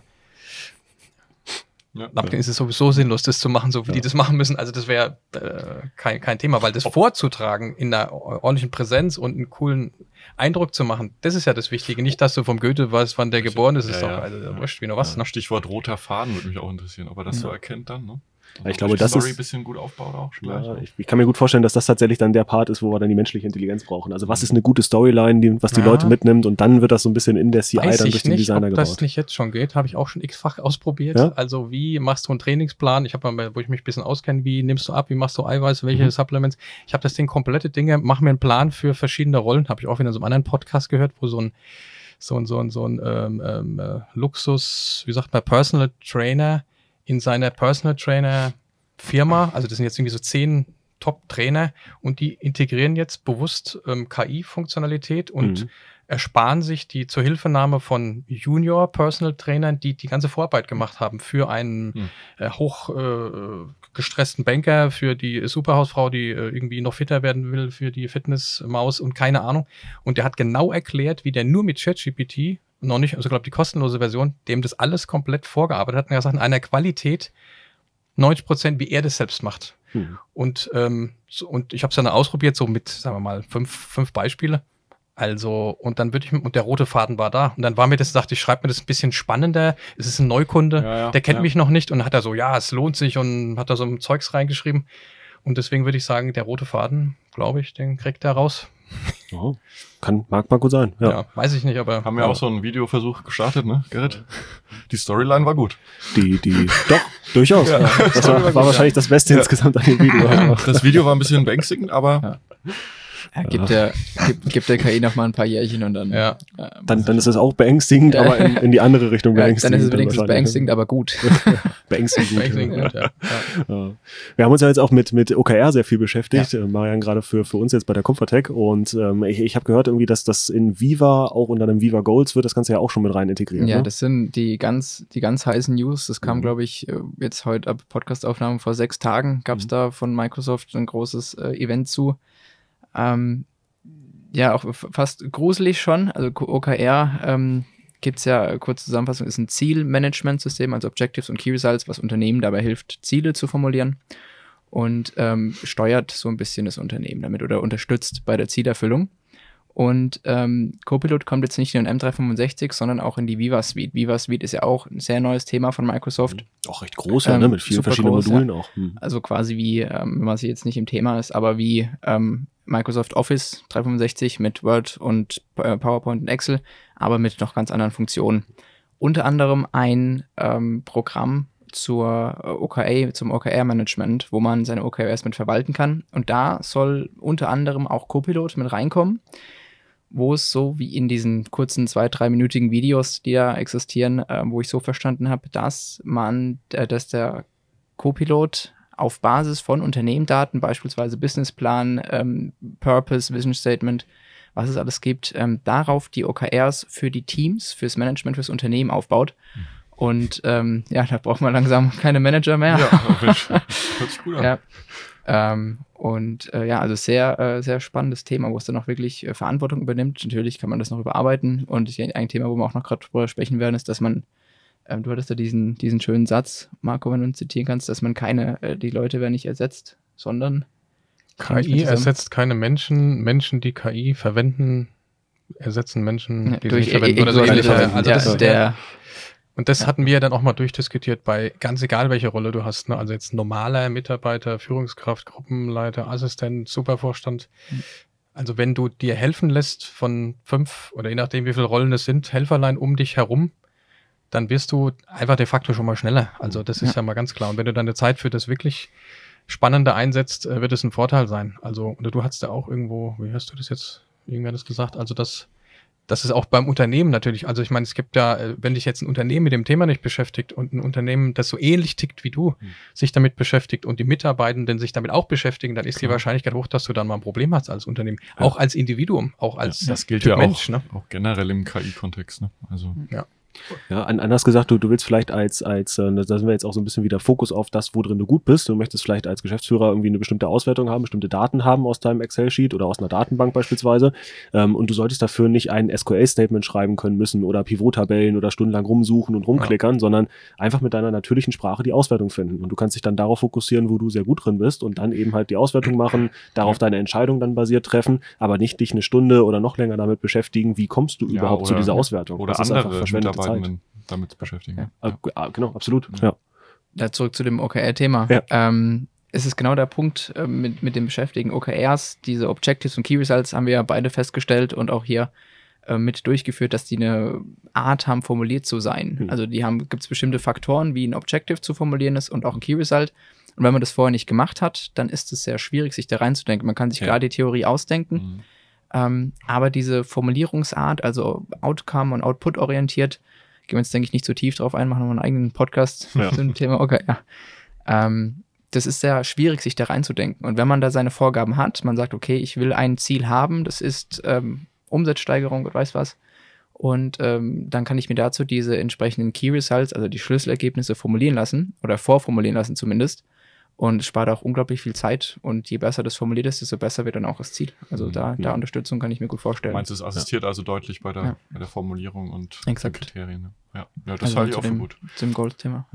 Ja. ab ist es sowieso sinnlos, das zu machen, so wie Ja. die das machen müssen. Also das wäre äh, kein, kein Thema, weil das vorzutragen in einer ordentlichen Präsenz und einen coolen Eindruck zu machen, das ist ja das Wichtige. Nicht, dass du vom Goethe weißt, wann der geboren ist, ist Ja, doch ja. also, Ja. wurscht, wie noch was. Ja. Ne? Stichwort roter Faden würde mich auch interessieren, ob er das Ja. so erkennt dann. Ne? Ja, ich glaube, die das Story ist- ein bisschen gut aufbaut auch. Ja, ich, ich kann mir gut vorstellen, dass das tatsächlich dann der Part ist, wo wir dann die menschliche Intelligenz brauchen. Also was ist eine gute Storyline, die, was die Ja. Leute mitnimmt und dann wird das so ein bisschen in der CI Weiß dann durch den nicht, Designer ob das gebaut. nicht jetzt schon geht. Habe ich auch schon x-fach (laughs) ausprobiert. Ja? Also wie machst du einen Trainingsplan? Ich habe mal, wo ich mich ein bisschen auskenne, wie nimmst du ab, wie machst du Eiweiß, welche Mhm. Supplements? Ich habe das Ding komplette Dinge, mach mir einen Plan für verschiedene Rollen. Habe ich auch wieder in so einem anderen Podcast gehört, wo so ein so ein, so ein, so ein ähm, ähm, äh, Luxus, wie sagt man, Personal Trainer in seiner Personal Trainer Firma, also das sind jetzt irgendwie so zehn Top-Trainer und die integrieren jetzt bewusst ähm, KI-Funktionalität und Mhm. ersparen sich die Zuhilfenahme von Junior Personal Trainern, die die ganze Vorarbeit gemacht haben für einen Hm. äh, hoch äh, gestressten Banker, für die Superhausfrau, die äh, irgendwie noch fitter werden will, für die Fitnessmaus und keine Ahnung. Und der hat genau erklärt, wie der nur mit ChatGPT noch nicht, also glaube die kostenlose Version, dem das alles komplett vorgearbeitet hat und er sagt, in einer Qualität 90 Prozent, wie er das selbst macht. Hm. Und, ähm, so, und ich habe es dann ausprobiert, so mit, sagen wir mal, fünf, fünf Beispiele. Also, und dann würde ich, und der rote Faden war da. Und dann war mir das, dachte ich, schreibe mir das ein bisschen spannender. Es ist ein Neukunde, Ja, ja, der kennt ja. mich noch nicht und hat er so, ja, es lohnt sich und hat da so ein Zeugs reingeschrieben. Und deswegen würde ich sagen, der rote Faden, glaube ich, den kriegt er raus. Oh, kann, mag mal gut sein. Ja. Ja. weiß ich nicht, aber. Haben wir auch so einen Videoversuch gestartet, ne, Gerrit? Die Storyline war gut. Die, die, doch, durchaus. (laughs) Ja. Das war, war wahrscheinlich das Beste Ja. insgesamt an dem Video. Das Video war ein bisschen beängstigend, aber Ja. Gibt, der, gibt, gibt der KI noch mal ein paar Jährchen und dann. Ja. äh, Dann, dann ist es auch beängstigend, Ja. aber in, in die andere Richtung ja, dann beängstigend. ist es wenigstens wahrscheinlich. beängstigend, aber gut. Beängstigend. (laughs) gut, Beängstigend ja. gut, ja. Ja. Ja. Wir haben uns ja jetzt auch mit, mit OKR sehr viel beschäftigt. Äh, Marian gerade für, für uns jetzt bei der Comfortech. Und ähm, ich, ich habe gehört irgendwie, dass das in Viva, auch unter dem Viva Goals, wird das Ganze ja auch schon mit rein integriert. Ja, ne? das sind die ganz, die ganz heißen News. Das kam, Mhm. glaube ich, äh, jetzt heute ab Podcastaufnahme vor sechs Tagen gab es Mhm. da von Microsoft ein großes äh, Event zu. Ähm, ja, auch fast gruselig schon. Also OKR ähm, gibt es ja, kurze Zusammenfassung, ist ein Zielmanagementsystem, also Objectives und Key Results, was Unternehmen dabei hilft, Ziele zu formulieren und ähm, steuert so ein bisschen das Unternehmen damit oder unterstützt bei der Zielerfüllung. Und ähm, Copilot kommt jetzt nicht nur in M365, sondern auch in die Viva Suite. Viva Suite ist ja auch ein sehr neues Thema von Microsoft. Auch recht groß, ja, Ähm, ne? mit vielen verschiedenen groß, Modulen auch. Hm. Also quasi wie, ähm, wenn man sich jetzt nicht im Thema ist, aber wie ähm, Microsoft Office 365 mit Word und äh, PowerPoint und Excel, aber mit noch ganz anderen Funktionen. Unter anderem ein ähm, Programm zur äh, OKR, zum OKR-Management, wo man seine OKRs mit verwalten kann. Und da soll unter anderem auch Copilot mit reinkommen. Wo es so wie in diesen kurzen zwei, dreiminütigen Videos, die da existieren, äh, wo ich so verstanden habe, dass man, äh, dass der Co-Pilot auf Basis von Unternehmendaten, beispielsweise Businessplan, ähm, Purpose, Vision Statement, was es alles gibt, ähm, darauf die OKRs für die Teams, fürs Management, fürs Unternehmen aufbaut. Und ähm, ja, da braucht man langsam keine Manager mehr. Ja, (laughs) hört sich gut an. Ja. Ähm, und äh, ja, also sehr, äh, sehr spannendes Thema, wo es dann auch wirklich äh, Verantwortung übernimmt. Natürlich kann man das noch überarbeiten. Und ein Thema, wo wir auch noch gerade drüber sprechen werden, ist, dass man, ähm, du hattest da diesen, diesen schönen Satz, Marco, wenn du ihn zitieren kannst, dass man keine, äh, die Leute werden nicht ersetzt, sondern KI zusammen- ersetzt keine Menschen. Menschen, die KI verwenden, ersetzen Menschen, ja, die sie durch nicht verwenden. Oder so ähnlich. verwenden. Also ja, das ist der, Und das Ja. hatten wir ja dann auch mal durchdiskutiert bei ganz egal, welche Rolle du hast. Ne? Also jetzt normaler Mitarbeiter, Führungskraft, Gruppenleiter, Assistent, Supervorstand. Mhm. Also wenn du dir helfen lässt von fünf oder je nachdem, wie viele Rollen es sind, Helferlein um dich herum, dann wirst du einfach de facto schon mal schneller. Also das ist ja, mal ganz klar. Und wenn du deine Zeit für das wirklich Spannende einsetzt, äh, wird es ein Vorteil sein. Also, oder du hast da auch irgendwo, wie hast du das jetzt, irgendwer hat das gesagt? Also das, das ist auch beim Unternehmen natürlich. Also ich meine, es gibt ja, äh, wenn dich jetzt ein Unternehmen mit dem Thema nicht beschäftigt und ein Unternehmen, das so ähnlich tickt wie du, Hm. sich damit beschäftigt und die Mitarbeitenden sich damit auch beschäftigen, dann ist die Klar. Wahrscheinlichkeit hoch, dass du dann mal ein Problem hast als Unternehmen. Ja. Auch als Individuum, auch als ja, das gilt Typ ja Mensch. auch, Ne? auch generell im KI-Kontext. Ne? Also, Ja, an, anders gesagt, du, du willst vielleicht als, als, äh, da sind wir jetzt auch so ein bisschen wieder Fokus auf das, wo drin du gut bist. Du möchtest vielleicht als Geschäftsführer irgendwie eine bestimmte Auswertung haben, bestimmte Daten haben aus deinem Excel-Sheet oder aus einer Datenbank beispielsweise. Ähm, und du solltest dafür nicht ein SQL-Statement schreiben können müssen oder Pivot-Tabellen oder stundenlang rumsuchen und rumklickern, sondern einfach mit deiner natürlichen Sprache die Auswertung finden. Und du kannst dich dann darauf fokussieren, wo du sehr gut drin bist und dann eben halt die Auswertung machen, darauf deine Entscheidung dann basiert treffen, aber nicht dich eine Stunde oder noch länger damit beschäftigen, wie kommst du Ja, überhaupt zu oder- dieser Auswertung. oder Das ist einfach verschwendete Zeit. Mitarbeitenden damit beschäftigen. Ja. Ah, g- ah, genau, absolut. Ja. Ja. da zurück zu dem OKR-Thema. Ja. Ähm, es ist genau der Punkt äh, mit, mit dem Beschäftigen. OKRs, diese Objectives und Key Results haben wir ja beide festgestellt und auch hier äh, mit durchgeführt, dass die eine Art haben, formuliert zu sein. Mhm. Also die haben, gibt es bestimmte Faktoren, wie ein Objective zu formulieren ist und auch ein Key Result. Und wenn man das vorher nicht gemacht hat, dann ist es sehr schwierig, sich da reinzudenken. Man kann sich Ja. klar die Theorie ausdenken, Mhm. ähm, aber diese Formulierungsart, also Outcome und Output orientiert, gehen wir jetzt, denke ich, nicht so tief drauf ein, machen wir einen eigenen Podcast Ja. (laughs) zu dem Thema. Okay, ja. Ähm, das ist sehr schwierig, sich da reinzudenken. Und wenn man da seine Vorgaben hat, man sagt, okay, ich will ein Ziel haben, das ist ähm, Umsatzsteigerung und weiß was. Und ähm, dann kann ich mir dazu diese entsprechenden Key Results, also die Schlüsselergebnisse formulieren lassen oder vorformulieren lassen zumindest. Und es spart auch unglaublich viel Zeit. Und je besser das formuliert ist, desto besser wird dann auch das Ziel. Also da, da Ja. Unterstützung kann ich mir gut vorstellen. Meinst du, es assistiert also deutlich bei der, Ja. bei der Formulierung und Exakt. den Kriterien? Ne? Ja. ja, das Also halte ich auch für gut. Zum Gold-Thema.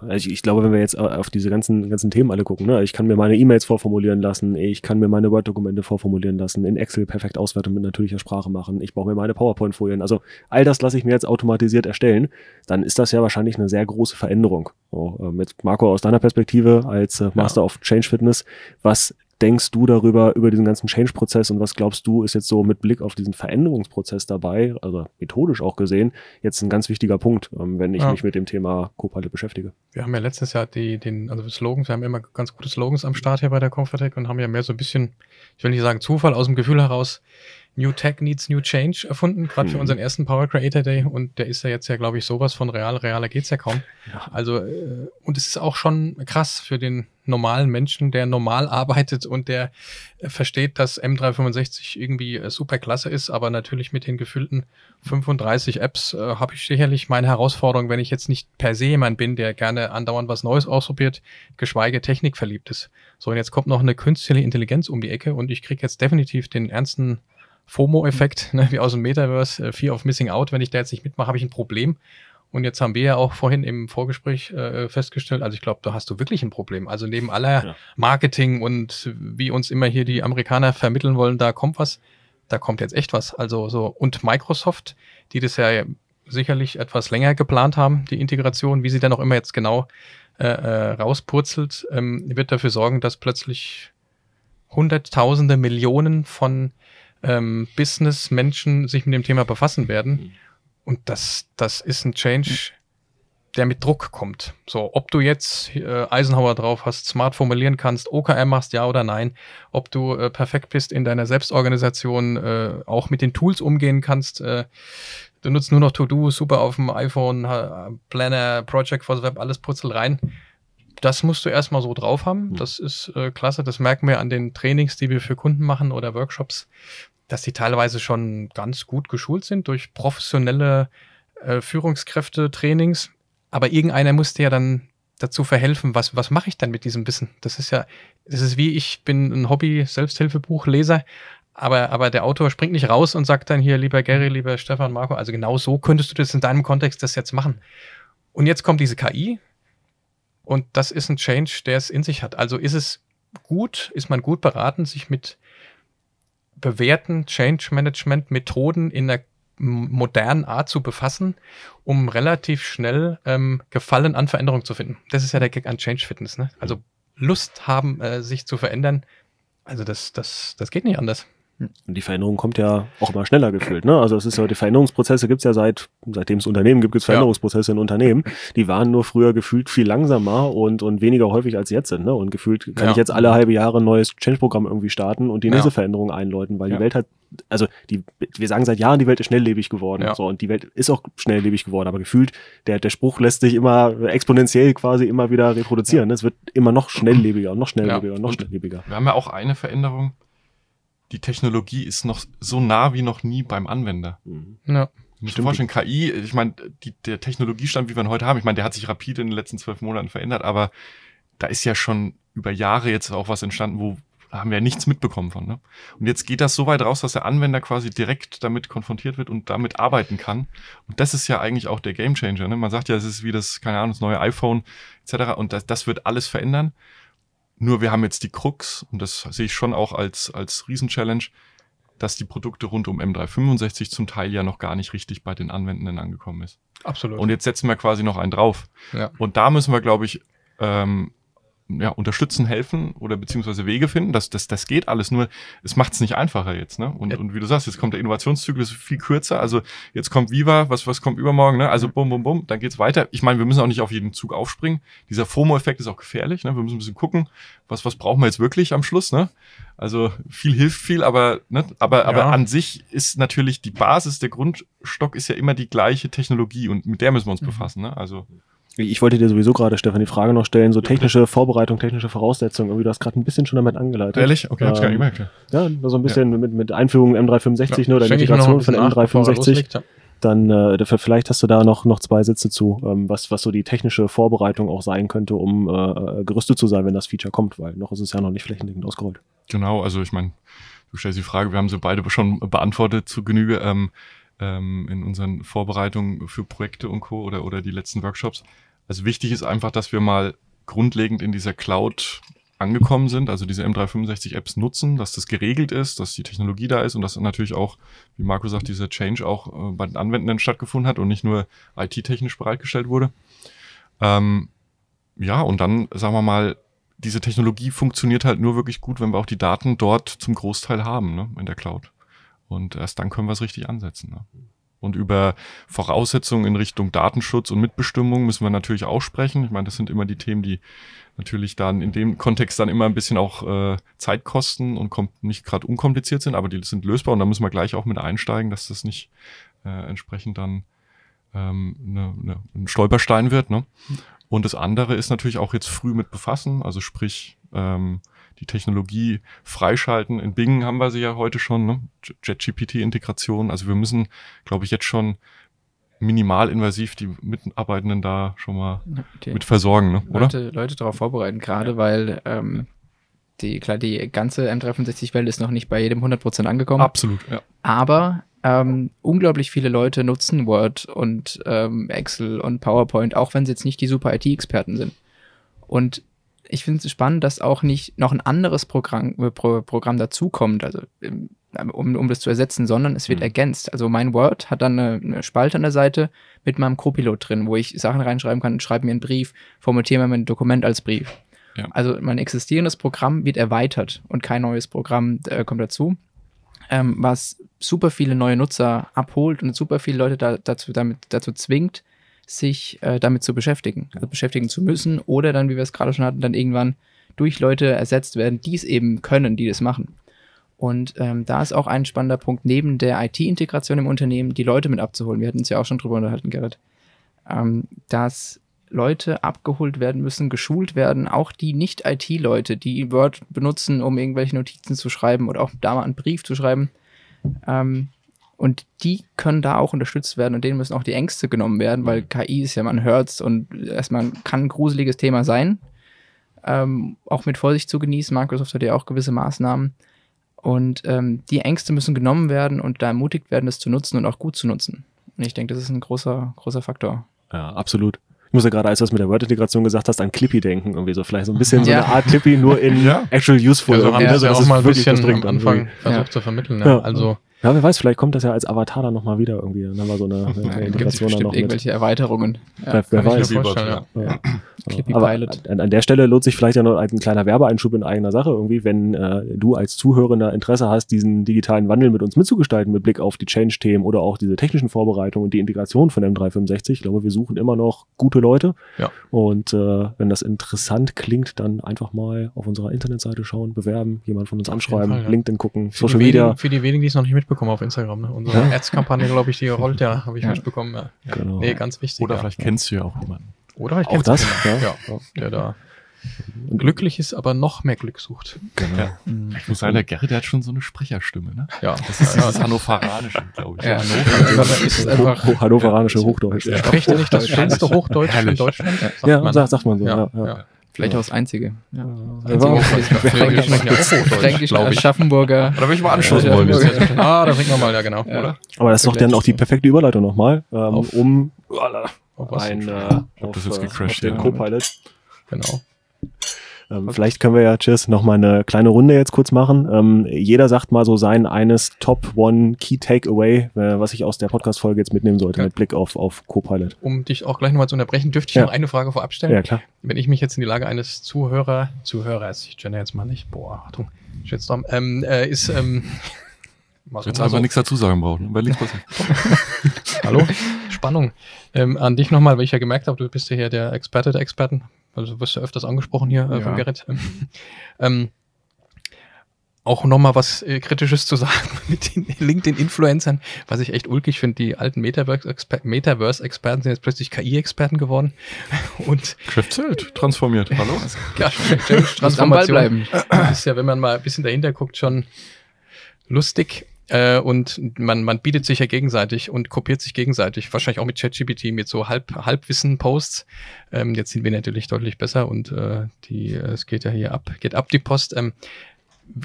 Also ich, ich glaube, wenn wir jetzt auf diese ganzen, ganzen Themen alle gucken, ne, ich kann mir meine E-Mails vorformulieren lassen, ich kann mir meine Word-Dokumente vorformulieren lassen, in Excel perfekt auswerten mit natürlicher Sprache machen, ich brauche mir meine PowerPoint-Folien, also all das lasse ich mir jetzt automatisiert erstellen, dann ist das ja wahrscheinlich eine sehr große Veränderung. So, äh, mit Marco aus deiner Perspektive als äh, Master of Change Fitness, was denkst du darüber, über diesen ganzen Change-Prozess und was glaubst du, ist jetzt so mit Blick auf diesen Veränderungsprozess dabei, also methodisch auch gesehen, jetzt ein ganz wichtiger Punkt, ähm, wenn ich Ja. mich mit dem Thema Copilot beschäftige? Wir haben ja letztes Jahr die, den, also Slogans, wir haben immer ganz gute Slogans am Start hier bei der Confertech und haben ja mehr so ein bisschen, ich will nicht sagen Zufall, aus dem Gefühl heraus, New Tech needs New Change erfunden, gerade für Mhm. unseren ersten Power Creator Day und der ist ja jetzt ja, glaube ich, sowas von real, realer geht's ja kaum. Ja. Also, äh, und es ist auch schon krass für den normalen Menschen, der normal arbeitet und der äh, versteht, dass M365 irgendwie äh, super klasse ist, aber natürlich mit den gefühlten 35 Apps äh, habe ich sicherlich meine Herausforderung, wenn ich jetzt nicht per se jemand bin, der gerne andauernd was Neues ausprobiert, geschweige Technik verliebt ist. So, und jetzt kommt noch eine künstliche Intelligenz um die Ecke und ich kriege jetzt definitiv den ernsten FOMO-Effekt, (laughs) ne, wie aus dem Metaverse, äh, Fear of Missing Out. Wenn ich da jetzt nicht mitmache, habe ich ein Problem. Und jetzt haben wir ja auch vorhin im Vorgespräch äh, festgestellt, also ich glaube, da hast du wirklich ein Problem. Also neben aller Ja. Marketing und wie uns immer hier die Amerikaner vermitteln wollen, da kommt was, da kommt jetzt echt was. Also so, und Microsoft, die das ja sicherlich etwas länger geplant haben, die Integration, wie sie dann auch immer jetzt genau äh, äh, rauspurzelt, ähm, wird dafür sorgen, dass plötzlich Hunderttausende, Millionen von ähm, Business-Menschen sich mit dem Thema befassen werden. Mhm. Und das, das ist ein Change, der mit Druck kommt. So, ob du jetzt äh, Eisenhower drauf hast, smart formulieren kannst, OKR machst, ja oder nein, ob du äh, perfekt bist in deiner Selbstorganisation, äh, auch mit den Tools umgehen kannst. Äh, du nutzt nur noch To-Do, super auf dem iPhone, Planner, Project for the Web, alles putzelt rein. Das musst du erstmal so drauf haben. Das ist äh, klasse. Das merken wir an den Trainings, die wir für Kunden machen oder Workshops, dass die teilweise schon ganz gut geschult sind durch professionelle äh, Führungskräfte-Trainings aber irgendeiner musste ja dann dazu verhelfen, was, was mache ich dann mit diesem Wissen? Das ist ja, das ist wie, ich bin ein Hobby-Selbsthilfebuchleser, aber, aber der Autor springt nicht raus und sagt dann hier, lieber Gary, lieber Stefan, Marco, also genau so könntest du das in deinem Kontext das jetzt machen. Und jetzt kommt diese KI und das ist ein Change, der es in sich hat. Also ist es gut, ist man gut beraten, sich mit bewährten Change Management Methoden in der modernen Art zu befassen, um relativ schnell ähm, Gefallen an Veränderung zu finden. Das ist ja der Gag an Change Fitness. Ne? Also Lust haben, äh, sich zu verändern. Also das, das, das geht nicht anders. Und die Veränderung kommt ja auch immer schneller gefühlt. Ne? Also es ist ja, die Veränderungsprozesse gibt es ja seit, seitdem es Unternehmen gibt, gibt es Veränderungsprozesse ja. in Unternehmen. Die waren nur früher gefühlt viel langsamer und, und weniger häufig als jetzt sind. Ne? Und gefühlt kann ja. ich jetzt alle halbe Jahre ein neues Change-Programm irgendwie starten und die nächste ja. Veränderung einläuten, weil die Welt hat, also die, wir sagen seit Jahren, die Welt ist schnelllebig geworden. So, und die Welt ist auch schnelllebig geworden, aber gefühlt, der, der Spruch lässt sich immer exponentiell quasi immer wieder reproduzieren. Ne? Es wird immer noch schnelllebiger und noch schnelllebiger und noch schnelllebiger. Wir haben ja auch eine Veränderung die Technologie ist noch so nah wie noch nie beim Anwender. Mhm. Ja. Ich muss mir vorstellen, KI, ich meine, der Technologiestand, wie wir ihn heute haben, ich meine, der hat sich rapide in den letzten zwölf Monaten verändert, aber da ist ja schon über Jahre jetzt auch was entstanden, wo haben wir ja nichts mitbekommen von. Ne? Und jetzt geht das so weit raus, dass der Anwender quasi direkt damit konfrontiert wird und damit arbeiten kann. Und das ist ja eigentlich auch der Gamechanger. Ne? Man sagt ja, es ist wie das, keine Ahnung, das neue iPhone etc. Und das, das wird alles verändern. Nur wir haben jetzt die Krux, und das sehe ich schon auch als, als Riesenchallenge, dass die Produkte rund um M365 zum Teil ja noch gar nicht richtig bei den Anwendenden angekommen ist. Absolut. Und jetzt setzen wir quasi noch einen drauf. Ja. Und da müssen wir, glaube ich, ähm, ja, unterstützen, helfen oder beziehungsweise Wege finden. Das, das, das geht alles, nur es macht es nicht einfacher jetzt. Ne? Und, ja. und wie du sagst, jetzt kommt der Innovationszyklus viel kürzer. Also jetzt kommt Viva, was, was kommt übermorgen? Ne? Also bum, bum, bum, dann geht's weiter. Ich meine, wir müssen auch nicht auf jeden Zug aufspringen. Dieser FOMO-Effekt ist auch gefährlich. Ne? Wir müssen ein bisschen gucken, was, was brauchen wir jetzt wirklich am Schluss. Ne? Also viel hilft viel, aber, ne? aber, ja. aber an sich ist natürlich die Basis, der Grundstock ist ja immer die gleiche Technologie und mit der müssen wir uns mhm. befassen. Ne? Also ich wollte dir sowieso gerade, Stefan, die Frage noch stellen, so technische Vorbereitung, technische Voraussetzungen, irgendwie du hast gerade ein bisschen schon damit angeleitet. Ehrlich? Okay, ähm, hab's gar nicht gemerkt. Ja, so ein bisschen ja. mit, mit Einführung M365, ja, ne, oder Integration von M365. Dann äh, vielleicht hast du da noch, noch zwei Sätze zu, ähm, was, was so die technische Vorbereitung auch sein könnte, um äh, gerüstet zu sein, wenn das Feature kommt, weil noch ist es ja noch nicht flächendeckend ausgerollt. Genau, also ich meine, du stellst die Frage, wir haben sie beide schon beantwortet zu Genüge. Ähm, ähm, in unseren Vorbereitungen für Projekte und Co. oder, oder die letzten Workshops. Also wichtig ist einfach, dass wir mal grundlegend in dieser Cloud angekommen sind, also diese M365-Apps nutzen, dass das geregelt ist, dass die Technologie da ist und dass natürlich auch, wie Marco sagt, dieser Change auch äh, bei den Anwendenden stattgefunden hat und nicht nur IT-technisch bereitgestellt wurde. Ähm, ja, und dann, sagen wir mal, diese Technologie funktioniert halt nur wirklich gut, wenn wir auch die Daten dort zum Großteil haben, ne, in der Cloud. Und erst dann können wir es richtig ansetzen. Ne? Und über Voraussetzungen in Richtung Datenschutz und Mitbestimmung müssen wir natürlich auch sprechen. Ich meine, das sind immer die Themen, die natürlich dann in dem Kontext dann immer ein bisschen auch äh, Zeit kosten und kommt nicht gerade unkompliziert sind, aber die sind lösbar und da müssen wir gleich auch mit einsteigen, dass das nicht äh, entsprechend dann ähm, ne, ne, ein Stolperstein wird. Ne? Und das andere ist natürlich auch jetzt früh mit befassen, also sprich ähm, die Technologie freischalten. In Bing haben wir sie ja heute schon, ne? JetGPT-Integration. Also wir müssen, glaube ich, jetzt schon minimalinvasiv die Mitarbeitenden da schon mal okay. mit versorgen, ne? oder? Leute, Leute darauf vorbereiten, gerade weil ähm, die, klar, die ganze M365-Welt ist noch nicht bei jedem 100% angekommen. Absolut, ja. Aber ähm, unglaublich viele Leute nutzen Word und ähm, Excel und PowerPoint, auch wenn sie jetzt nicht die super IT-Experten sind. Und ich finde es spannend, dass auch nicht noch ein anderes Programm, äh, Pro, Programm dazukommt, also ähm, um, um das zu ersetzen, sondern es wird mhm. ergänzt. Also mein Word hat dann eine, eine, Spalte an der Seite mit meinem Copilot drin, wo ich Sachen reinschreiben kann, schreibe mir einen Brief, formatiere mir mein Dokument als Brief. Ja. Also mein existierendes Programm wird erweitert und kein neues Programm äh, kommt dazu, ähm, was super viele neue Nutzer abholt und super viele Leute da, dazu, damit, dazu zwingt, sich äh, damit zu beschäftigen, also beschäftigen zu müssen oder dann, wie wir es gerade schon hatten, dann irgendwann durch Leute ersetzt werden, die es eben können, die das machen. Und ähm, da ist auch ein spannender Punkt, neben der IT-Integration im Unternehmen, die Leute mit abzuholen. Wir hatten uns ja auch schon drüber unterhalten, Gerrit. Ähm, dass Leute abgeholt werden müssen, geschult werden, auch die Nicht-IT-Leute, die Word benutzen, um irgendwelche Notizen zu schreiben oder auch da mal einen Brief zu schreiben. Ähm, und die können da auch unterstützt werden und denen müssen auch die Ängste genommen werden, weil KI ist ja, man hört's und erstmal kann ein gruseliges Thema sein. Ähm, auch mit Vorsicht zu genießen. Microsoft hat ja auch gewisse Maßnahmen. Und ähm, die Ängste müssen genommen werden und da ermutigt werden, das zu nutzen und auch gut zu nutzen. Und ich denke, das ist ein großer, großer Faktor. Ja, absolut. Ich muss ja gerade, als du das mit der Word-Integration gesagt hast, an Clippy denken. Irgendwie so vielleicht so ein bisschen (laughs) so Ja. eine Art Clippy, nur in Ja. actual useful. Ja, so haben wir ne? es So, ja auch mal ein bisschen am Anfang versucht Ja. zu vermitteln. Ne? Ja. Also Ja, wer weiß, vielleicht kommt das ja als Avatar dann nochmal wieder irgendwie. Dann haben wir so eine, (laughs) eine Da gibt es Integration dann bestimmt noch mit. irgendwelche Erweiterungen. Ja. Wer, wer weiß. mir vorstellen, ja. Ja. (laughs) Clippy Aber an, an der Stelle lohnt sich vielleicht ja noch ein kleiner Werbeeinschub in eigener Sache irgendwie, wenn äh, du als Zuhörender Interesse hast, diesen digitalen Wandel mit uns mitzugestalten mit Blick auf die Change-Themen oder auch diese technischen Vorbereitungen und die Integration von M365. Ich glaube, wir suchen immer noch gute Leute. Ja. Und äh, wenn das interessant klingt, dann einfach mal auf unserer Internetseite schauen, bewerben, jemand von uns Auf anschreiben, Fall, ja. LinkedIn gucken, für, Social die Media. wenigen, für die wenigen, die es noch nicht mitbekommen auf Instagram. Ne? Unsere Ja. Ads-Kampagne, glaube ich, die rollt ja, habe ich Ja. mitbekommen. Ja. Genau. Nee, ganz wichtig. Oder ja. vielleicht kennst du ja auch jemanden. Oder ich Auch kenn's das, jemanden, ja. ja. der da glücklich ist, aber noch mehr Glück sucht. Genau. Ja. Ich muss sagen, der Gerrit, der hat schon so eine Sprecherstimme, ne? Ja, Das ist ja, dieses Hannoveranische, glaube ich. Ja, Hannover. das ist einfach. Ho Hannoveranische Hochdeutsch. Er spricht ja nicht das schönste Hochdeutsch in. Deutschland. Sagt Ja, man. sagt, sagt man so. Ja, Ja, ja. Vielleicht auch das Einzige. Ja. Einzige Hochdeutsch. Fränkisch. Aschaffenburger. Oder will ich mal anstoßen Ja, wollen? Das Ah, da trinken wir mal, ja genau. Ja. Oder? Aber das ist doch dann auch die perfekte Überleitung nochmal, ähm, Auf- um Auf was? ein, äh, auf, das jetzt äh, gecrashed, auf den ja. Copilot. Genau. Ähm, vielleicht können wir ja, Cheers, noch mal eine kleine Runde jetzt kurz machen. Ähm, jeder sagt mal so sein eines Top One Key Takeaway, äh, was ich aus der Podcast-Folge jetzt mitnehmen sollte Ja. mit Blick auf, auf Copilot. Um dich auch gleich nochmal zu unterbrechen, dürfte ich Ja. noch eine Frage vorab stellen. Ja, klar. Wenn ich mich jetzt in die Lage eines Zuhörer, Zuhörers, ich gender jetzt mal nicht, boah, Achtung, Shitstorm, ähm, äh, ist, ähm, was Jetzt einfach nichts dazu sagen brauchen. Bei links. (laughs) Hallo? Spannung. Ähm, an dich nochmal, weil ich ja gemerkt habe, du bist ja hier der Experte der Experten. Also du wirst ja öfters angesprochen hier äh, Ja. von Gerrit. (laughs) ähm, auch nochmal was äh, Kritisches zu sagen (laughs) mit den LinkedIn-Influencern, was ich echt ulkig finde. Die alten Metaverse-Exper- Metaverse-Experten sind jetzt plötzlich KI-Experten geworden. (laughs) Und Geschäftszelt transformiert. Hallo? ja, Ball bleiben. ist ja, wenn man mal ein bisschen dahinter guckt, schon lustig. Äh, und man, man bietet sich ja gegenseitig und kopiert sich gegenseitig. Wahrscheinlich auch mit ChatGPT, mit so Halb, Halbwissen-Posts. Ähm, jetzt sind wir natürlich deutlich besser und äh, die, äh, es geht ja hier ab, geht ab die Post. Ähm,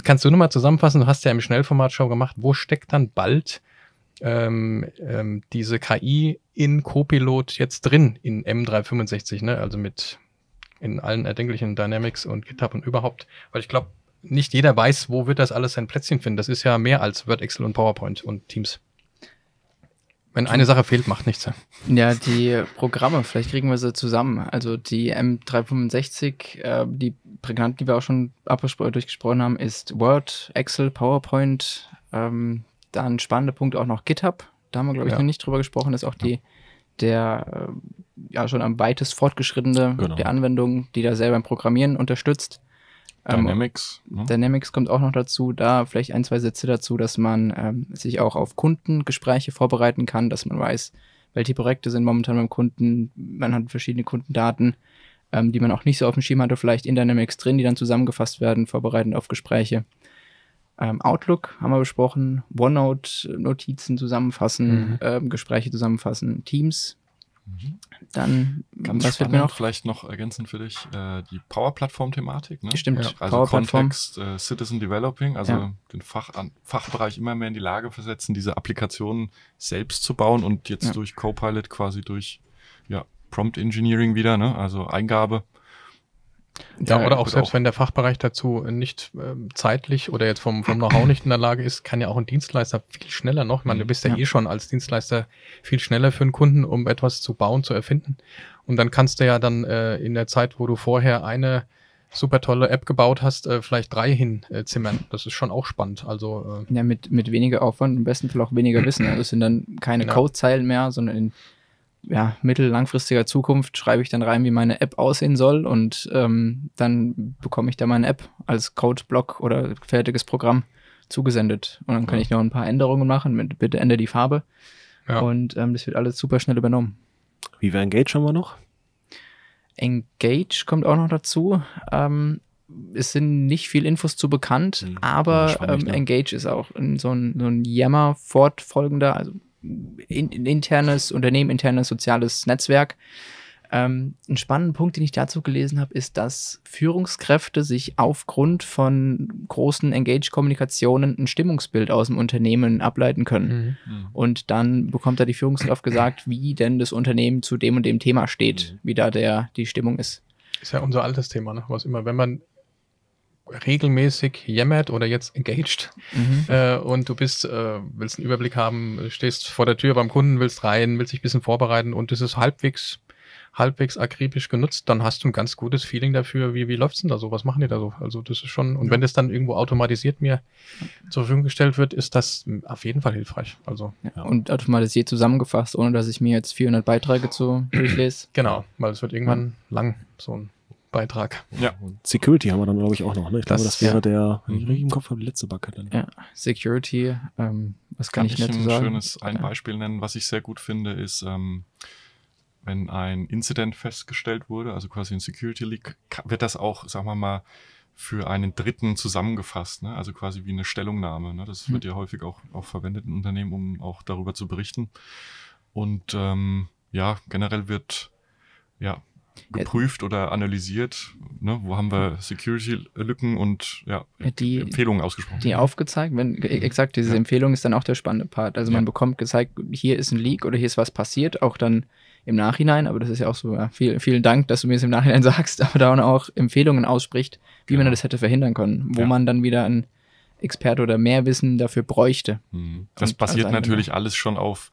kannst du nochmal zusammenfassen? Du hast ja im Schnellformat-Show gemacht. Wo steckt dann bald ähm, ähm, diese KI in Copilot jetzt drin in M365, ne? Also mit in allen erdenklichen Dynamics und GitHub und überhaupt, weil ich glaube, nicht jeder weiß, wo wird das alles sein Plätzchen finden. Das ist ja mehr als Word, Excel und PowerPoint und Teams. Wenn eine Sache fehlt, macht nichts. Ja, die Programme, vielleicht kriegen wir sie zusammen. Also die M365, äh, die prägnant, die wir auch schon durchgesprochen haben, ist Word, Excel, PowerPoint. Ähm, dann spannender Punkt auch noch GitHub. Da haben wir, glaube ich, Ja. noch nicht drüber gesprochen. Das ist auch die, der äh, ja schon am weitest fortgeschrittene Genau. der Anwendung, die da selber beim Programmieren unterstützt. Ähm, Dynamics. Ne? Dynamics kommt auch noch dazu. Da vielleicht ein, zwei Sätze dazu, dass man ähm, sich auch auf Kundengespräche vorbereiten kann, dass man weiß, welche Projekte sind momentan beim Kunden. Man hat verschiedene Kundendaten, ähm, die man auch nicht so auf dem Schirm hatte, vielleicht in Dynamics drin, die dann zusammengefasst werden, vorbereitend auf Gespräche. Ähm, Outlook haben wir besprochen, OneNote-Notizen zusammenfassen, Mhm. ähm, Gespräche zusammenfassen, Teams. Mhm. Dann, Ganz was spannend, mir noch? vielleicht noch ergänzend für dich, äh, die Power-Plattform-Thematik. Ne? Stimmt, Ja, Also. Kontext, äh, Citizen Developing, also Ja. den Fach, an, Fachbereich immer mehr in die Lage versetzen, diese Applikationen selbst zu bauen und jetzt Ja. durch Copilot quasi durch ja, Prompt Engineering wieder, ne? also Eingabe. Ja, oder auch selbst auch- wenn der Fachbereich dazu nicht ähm, zeitlich oder jetzt vom, vom Know-how nicht in der Lage ist, kann ja auch ein Dienstleister viel schneller noch. Ich meine, du bist ja, Ja. eh schon als Dienstleister viel schneller für einen Kunden, um etwas zu bauen, zu erfinden. Und dann kannst du ja dann äh, in der Zeit, wo du vorher eine super tolle App gebaut hast, äh, vielleicht drei hinzimmern. Äh, zimmern. das ist schon auch spannend. Also äh, Ja, mit, mit weniger Aufwand, im besten Fall auch weniger Wissen. Also es sind dann keine Ja. Codezeilen mehr, sondern in ja, mittel-, langfristiger Zukunft schreibe ich dann rein, wie meine App aussehen soll und ähm, dann bekomme ich da meine App als Codeblock oder fertiges Programm zugesendet. Und dann kann Ja. ich noch ein paar Änderungen machen, mit bitte ändere die Farbe. Ja. Und ähm, das wird alles super schnell übernommen. Viva Engage haben wir noch. Engage kommt auch noch dazu. Ähm, es sind nicht viel Infos zu bekannt, Hm, ja, aber ähm? Engage ist auch so ein, so ein Yammer fortfolgender, also in, internes, unternehmeninternes soziales Netzwerk. Ähm, ein spannender Punkt, den ich dazu gelesen habe, ist, dass Führungskräfte sich aufgrund von großen Engage-Kommunikationen ein Stimmungsbild aus dem Unternehmen ableiten können. Mhm. Mhm. Und dann bekommt da die Führungskraft gesagt, wie denn das Unternehmen zu dem und dem Thema steht, wie da der, die Stimmung ist. Ist ja unser altes Thema, ne? was immer, wenn man regelmäßig jammert oder jetzt engaged Mhm. äh, und du bist, äh, willst einen Überblick haben, stehst vor der Tür beim Kunden, willst rein, willst dich ein bisschen vorbereiten und es ist halbwegs, halbwegs akribisch genutzt, dann hast du ein ganz gutes Feeling dafür, wie, wie läuft's denn da so, was machen die da so? Also das ist schon, und wenn das dann irgendwo automatisiert mir zur Verfügung gestellt wird, ist das auf jeden Fall hilfreich. Also Ja. Und automatisiert zusammengefasst, ohne dass ich mir jetzt 400 Beiträge zu (clears throat) durchlese. genau, weil es wird irgendwann lang, so ein Beitrag. Ja. Und Security haben wir dann, glaube ich, auch noch. Ne? Ich glaube, Das- das wäre ja. der, wenn ich Mhm. richtig im Kopf habe, die letzte Backe dann. Ja. Security, ähm, was kann, Kann ich ich dazu ein sagen? schönes ein. Beispiel nennen, was ich sehr gut finde, ist, ähm, wenn ein Incident festgestellt wurde, also quasi ein Security Leak, wird das auch, sagen wir mal, für einen Dritten zusammengefasst, ne? also quasi wie eine Stellungnahme. Ne? Das Hm. wird ja häufig auch, auch verwendet in Unternehmen, um auch darüber zu berichten. Und ähm, ja, generell wird ja geprüft oder analysiert, ne? wo haben wir Security-Lücken und ja, die- Empfehlungen ausgesprochen. Die aufgezeigt, wenn e- exakt diese Ja. Empfehlung ist dann auch der spannende Part. Also man Ja. bekommt gezeigt, hier ist ein Leak oder hier ist was passiert, auch dann im Nachhinein, aber das ist ja auch so, ja, viel, vielen Dank, dass du mir es im Nachhinein (laughs) sagst, aber dann auch Empfehlungen ausspricht, wie man Genau. das hätte verhindern können, wo man dann wieder ein Experte oder mehr Wissen dafür bräuchte. Mhm. Das Und basiert natürlich alles schon auf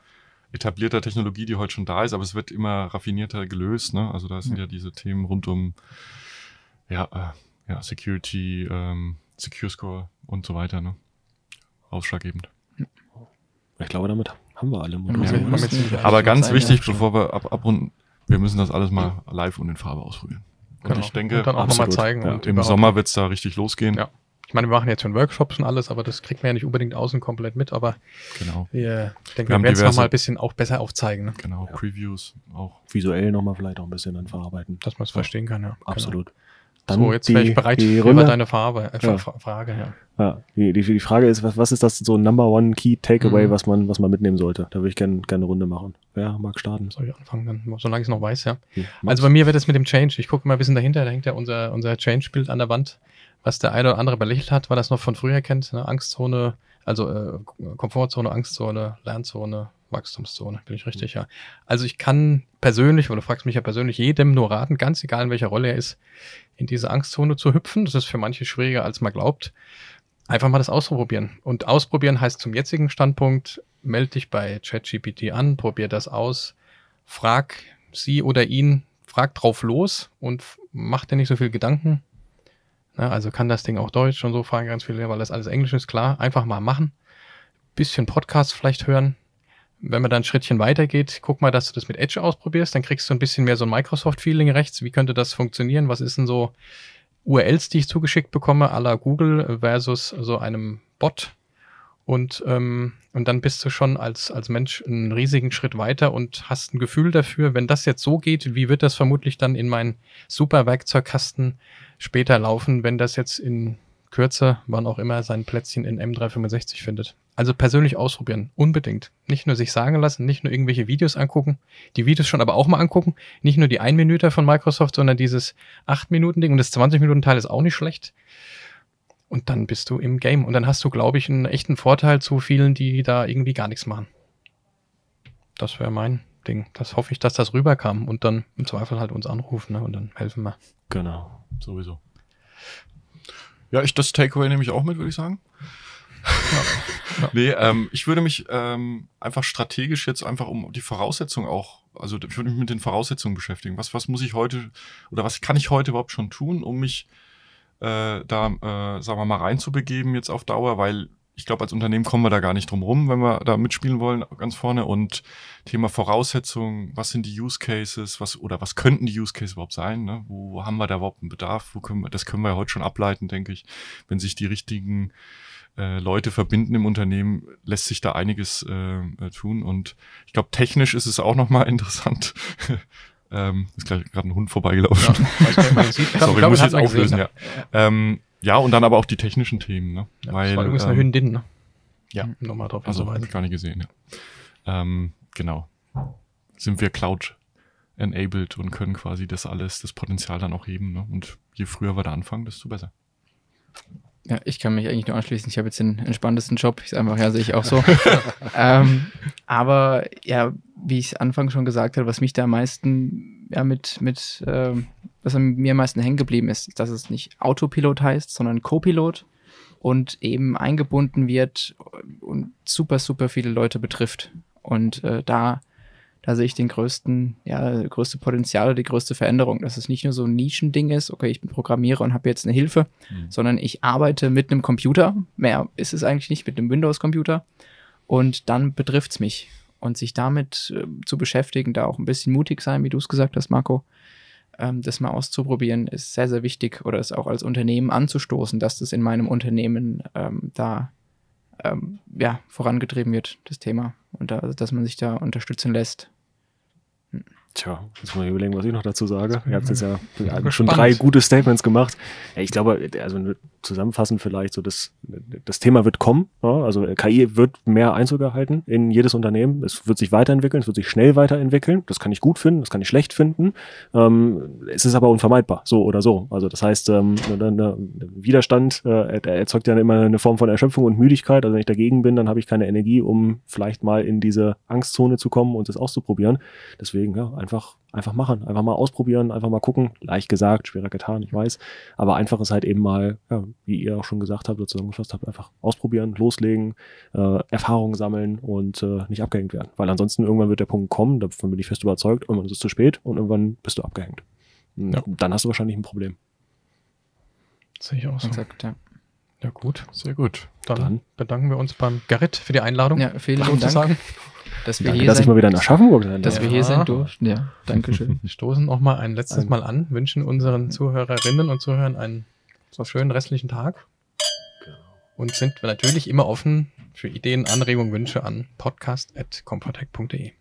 etablierter Technologie, die heute schon da ist, aber es wird immer raffinierter gelöst. Ne? Also da sind ja, diese Themen rund um ja, äh, ja, Security, ähm, Secure Score und so weiter. Ne? Ausschlaggebend. Ich glaube, damit haben wir alle Ja, Module. nicht- Aber ganz wichtig, ja. bevor wir ab, abrunden, wir müssen das alles mal live und in Farbe ausprobieren. Und Genau. ich denke, und dann auch nochmal zeigen. Ja, und im Sommer wird es da richtig losgehen. Ja. Ich meine, wir machen jetzt schon Workshops und alles, aber das kriegt man ja nicht unbedingt außen komplett mit, aber Genau. wir denken, Wir wir, werden es nochmal ein bisschen auch besser aufzeigen, ne? Genau, Previews auch. Visuell nochmal vielleicht auch ein bisschen dann verarbeiten. dass man es verstehen kann, ja. Absolut. Genau. So, jetzt wäre ich bereit für deine Farbe, äh, Ja. Fra- Frage, ja. Ja, die, die, die Frage ist, was, was ist das so Number One Key Takeaway, Mhm. was man, was man mitnehmen sollte? Da würde ich gerne gerne eine Runde machen. Wer mag starten? Soll ich anfangen, dann, solange ich es noch weiß, ja. Hm, Also bei mir wird es mit dem Change, ich gucke mal ein bisschen dahinter, da hängt ja unser, unser Change-Bild an der Wand, was der eine oder andere belächelt hat, weil es noch von früher kennt, ne? Angstzone, also äh, Komfortzone, Angstzone, Lernzone, Wachstumszone, bin ich richtig, ja. Also ich kann persönlich, oder du fragst mich ja persönlich, jedem nur raten, ganz egal in welcher Rolle er ist, in diese Angstzone zu hüpfen. Das ist für manche schwieriger, als man glaubt. Einfach mal das ausprobieren. Und ausprobieren heißt zum jetzigen Standpunkt, melde dich bei ChatGPT an, probier das aus, frag sie oder ihn, frag drauf los und mach dir nicht so viel Gedanken. Na, also kann das Ding auch Deutsch und so, fragen ganz viele, weil das alles Englisch ist, klar. Einfach mal machen. Bisschen Podcast vielleicht hören. Wenn man dann ein Schrittchen weitergeht, guck mal, dass du das mit Edge ausprobierst, dann kriegst du ein bisschen mehr so ein Microsoft-Feeling rechts. Wie könnte das funktionieren? Was ist denn so URLs, die ich zugeschickt bekomme, à la Google versus so einem Bot? Und, ähm, und dann bist du schon als, als Mensch einen riesigen Schritt weiter und hast ein Gefühl dafür, wenn das jetzt so geht, wie wird das vermutlich dann in meinen super Werkzeugkasten später laufen, wenn das jetzt in Kürze, wann auch immer, sein Plätzchen in M365 findet. Also persönlich ausprobieren, unbedingt. Nicht nur sich sagen lassen, nicht nur irgendwelche Videos angucken, die Videos schon aber auch mal angucken, nicht nur die 1 Minute von Microsoft, sondern dieses 8-Minuten-Ding und das 20-Minuten-Teil ist auch nicht schlecht. Und dann bist du im Game. Und dann hast du, glaube ich, einen echten Vorteil zu vielen, die da irgendwie gar nichts machen. Das wäre mein Ding. Das hoffe ich, dass das rüberkam und dann im Zweifel halt uns anrufen ne? und dann helfen wir. Genau. Sowieso. Ja, ich das Takeaway nehme ich auch mit, würde ich sagen. Ja. (laughs) Nee, ähm, ich würde mich ähm, einfach strategisch jetzt einfach um die Voraussetzungen auch, also ich würde mich mit den Voraussetzungen beschäftigen. Was, was muss ich heute oder was kann ich heute überhaupt schon tun, um mich äh, da, äh, sagen wir mal, reinzubegeben jetzt auf Dauer, weil ich glaube, als Unternehmen kommen wir da gar nicht drum rum, wenn wir da mitspielen wollen, ganz vorne. Und Thema Voraussetzungen, was sind die Use Cases, was oder was könnten die Use Cases überhaupt sein? Ne? Wo haben wir da überhaupt einen Bedarf? Wo können wir, das können wir ja heute schon ableiten, denke ich. Wenn sich die richtigen äh, Leute verbinden im Unternehmen, lässt sich da einiges äh, tun. Und ich glaube, technisch ist es auch nochmal (laughs) interessant. Ähm, ist gerade ein Hund vorbeigelaufen. Ja, (laughs) Sorry, muss ich jetzt auflösen, ja. Ähm, ja, und dann aber auch die technischen Themen, ne? Ja, Weil, das war übrigens ähm, eine Hündin, ne? Ja. Nochmal drauf Also, habe ich gar nicht gesehen, ja. Ähm, genau. Sind wir Cloud-enabled und können quasi das alles, das Potenzial dann auch heben, ne? Und je früher wir da anfangen, desto besser. Ja, ich kann mich eigentlich nur anschließen. Ich habe jetzt den entspanntesten Job. Ich einfach, ja, sehe ich auch so. (laughs) ähm, aber ja, wie ich anfangs schon gesagt habe, was mich da am meisten ja, mit, mit ähm, was mir am meisten hängen geblieben ist, dass es nicht Autopilot heißt, sondern Copilot und eben eingebunden wird und super, super viele Leute betrifft. Und äh, da, da sehe ich den größten, ja, größte Potenzial, die größte Veränderung, dass es nicht nur so ein Nischending ist, okay, ich bin Programmierer und habe jetzt eine Hilfe, mhm. sondern ich arbeite mit einem Computer, mehr ist es eigentlich nicht, mit einem Windows-Computer und dann betrifft es mich. Und sich damit äh, zu beschäftigen, da auch ein bisschen mutig sein, wie du es gesagt hast, Marco, ähm, das mal auszuprobieren, ist sehr, sehr wichtig oder es auch als Unternehmen anzustoßen, dass das in meinem Unternehmen ähm, da ähm, ja, vorangetrieben wird, das Thema. Und da, dass man sich da unterstützen lässt. Tja, muss man überlegen, was ich noch dazu sage. Ihr habt jetzt ja (laughs) schon drei gute Statements gemacht. Ja, ich glaube, also zusammenfassend vielleicht so, das, das Thema wird kommen. Ja? Also KI wird mehr Einzug erhalten in jedes Unternehmen. Es wird sich weiterentwickeln, es wird sich schnell weiterentwickeln. Das kann ich gut finden, das kann ich schlecht finden. Ähm, es ist aber unvermeidbar, so oder so. Also das heißt, ähm, der, der Widerstand äh, erzeugt ja immer eine Form von Erschöpfung und Müdigkeit. Also wenn ich dagegen bin, dann habe ich keine Energie, um vielleicht mal in diese Angstzone zu kommen und es auszuprobieren. Deswegen, ja, einfach, einfach machen, einfach mal ausprobieren, einfach mal gucken. Leicht gesagt, schwerer getan, ich weiß. Aber einfach ist halt eben mal, ja, wie ihr auch schon gesagt habt oder zusammengefasst habt, einfach ausprobieren, loslegen, äh, Erfahrungen sammeln und äh, nicht abgehängt werden. Weil ansonsten irgendwann wird der Punkt kommen, davon bin ich fest überzeugt, irgendwann ist es zu spät und irgendwann bist du abgehängt. Ja. Dann hast du wahrscheinlich ein Problem. Sehe ich auch so. Exakt, ja. Ja, gut. Sehr gut. Dann, Dann, bedanken wir uns beim Gerrit für die Einladung. Ja, vielen Dank. Sagen (laughs) dass wir Danke, hier dass sein, ich mal wieder in Aschaffenburg sein Dass ja. wir hier sein durften. Ja, danke schön. (laughs) Wir stoßen noch mal ein letztes. Mal an, wünschen unseren Zuhörerinnen und Zuhörern einen so schönen restlichen Tag genau. und sind natürlich immer offen für Ideen, Anregungen, Wünsche an podcast.compotech.de.